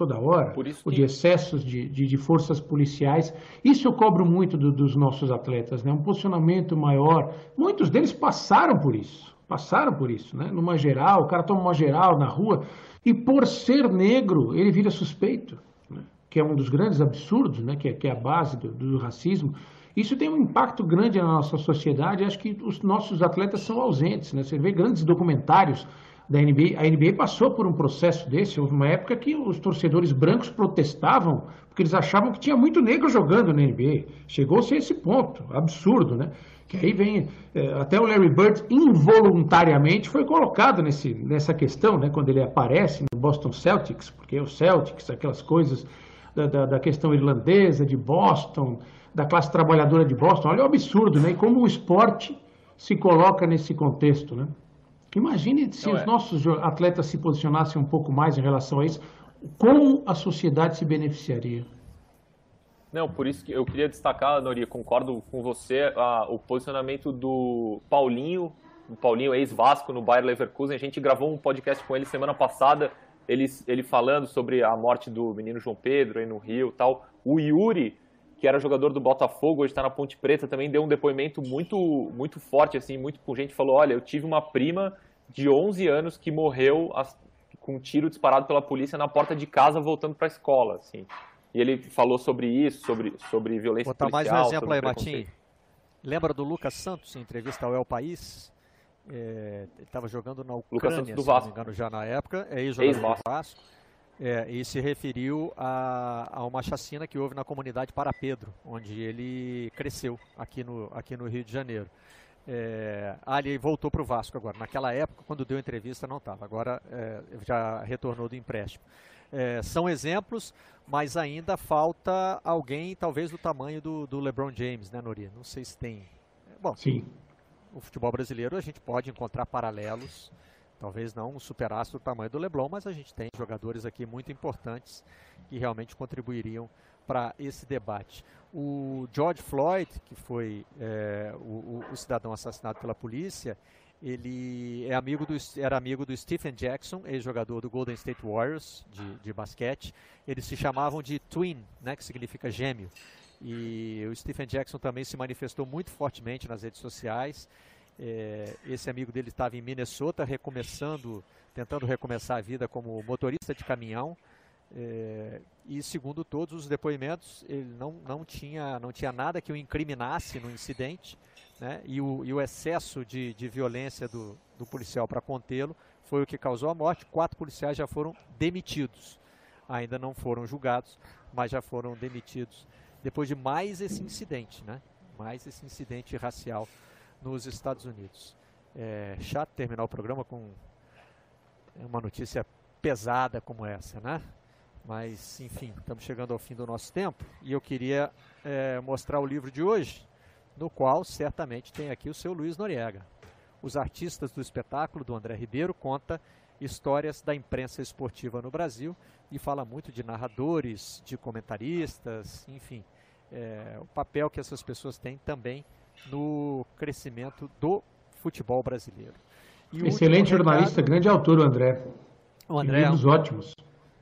toda hora, ou de excessos de, de, de, forças policiais. Isso eu cobro muito do, dos nossos atletas, né? um posicionamento maior. Muitos deles passaram por isso, passaram por isso, né? numa geral, o cara toma uma geral na rua, e por ser negro, ele vira suspeito, né? que é um dos grandes absurdos, né? que, é, que é a base do, do racismo. Isso tem um impacto grande na nossa sociedade. Acho que os nossos atletas são ausentes. Né? Você vê grandes documentários da NBA. A NBA passou por um processo desse. Houve uma época que os torcedores brancos protestavam porque eles achavam que tinha muito negro jogando na NBA. Chegou-se a esse ponto, absurdo, né? Que aí vem é, até o Larry Bird involuntariamente foi colocado nesse, nessa questão, né? Quando ele aparece no Boston Celtics, porque o Celtics, aquelas coisas da, da, da questão irlandesa de Boston, da classe trabalhadora de Boston. Olha o absurdo, né? E como o esporte se coloca nesse contexto, né? Imagine se Não os é. nossos atletas se posicionassem um pouco mais em relação a isso, como a sociedade se beneficiaria. Não, por isso que eu queria destacar, Noria, concordo com você, a, o posicionamento do Paulinho, o Paulinho ex-Vasco no Bayer Leverkusen. A gente gravou um podcast com ele semana passada, ele, ele falando sobre a morte do menino João Pedro aí no Rio tal. O Yuri, que era jogador do Botafogo, hoje está na Ponte Preta, também deu um depoimento muito, muito forte, assim, muito gente Falou: olha, eu tive uma prima de 11 anos que morreu com um tiro disparado pela polícia na porta de casa voltando para a escola, assim. E ele falou sobre isso, sobre, sobre violência Botar policial. mais um exemplo aí, Martim. Lembra do Lucas Santos em entrevista ao El País? É, ele estava jogando na Ucrânia, Lucas Santos do Vasco. se não me engano, já na época. É ex-jogador ex do Vasco. É, e se referiu a, a, uma chacina que houve na comunidade Para Pedro, onde ele cresceu aqui no, aqui no Rio de Janeiro. É, ah, ele voltou para o Vasco agora. Naquela época, quando deu entrevista, não estava. Agora é, já retornou do empréstimo. É, são exemplos, mas ainda falta alguém, talvez do tamanho do, do LeBron James, né, Nori? Não sei se tem. Bom, Sim. o futebol brasileiro a gente pode encontrar paralelos Talvez não um superastro do tamanho do Leblon, mas a gente tem jogadores aqui muito importantes que realmente contribuiriam para esse debate. O George Floyd, que foi é, o, o, cidadão assassinado pela polícia, ele é amigo do, era amigo do Stephen Jackson, ex-jogador do Golden State Warriors de, de, basquete. Eles se chamavam de Twin, né, que significa gêmeo. E o Stephen Jackson também se manifestou muito fortemente nas redes sociais. É, esse amigo dele estava em Minnesota, recomeçando, tentando recomeçar a vida como motorista de caminhão. É, e segundo todos os depoimentos, ele não, não, tinha, não tinha nada que o incriminasse no incidente, né? e, o, e o excesso de, de violência do, do policial para contê-lo foi o que causou a morte. Quatro policiais já foram demitidos, ainda não foram julgados, mas já foram demitidos depois de mais esse incidente, né? mais esse incidente racial nos Estados Unidos. É chato terminar o programa com uma notícia pesada como essa, né? Mas, enfim, estamos chegando ao fim do nosso tempo e eu queria é, mostrar o livro de hoje, no qual certamente tem aqui o seu Luiz Noriega. Os artistas do espetáculo, do André Ribeiro, conta histórias da imprensa esportiva no Brasil e fala muito de narradores, de comentaristas, enfim, é, o papel que essas pessoas têm também no crescimento do futebol brasileiro. E Excelente jornalista, grande autor o André. O André livros é um, ótimos.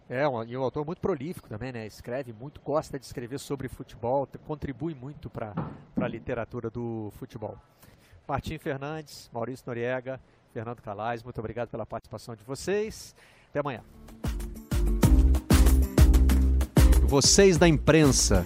É, um, e um autor muito prolífico também, né? Escreve muito, gosta de escrever sobre futebol, contribui muito para a literatura do futebol. Martim Fernandes, Maurício Noriega, Fernando Calais, muito obrigado pela participação de vocês. Até amanhã. Vocês da imprensa.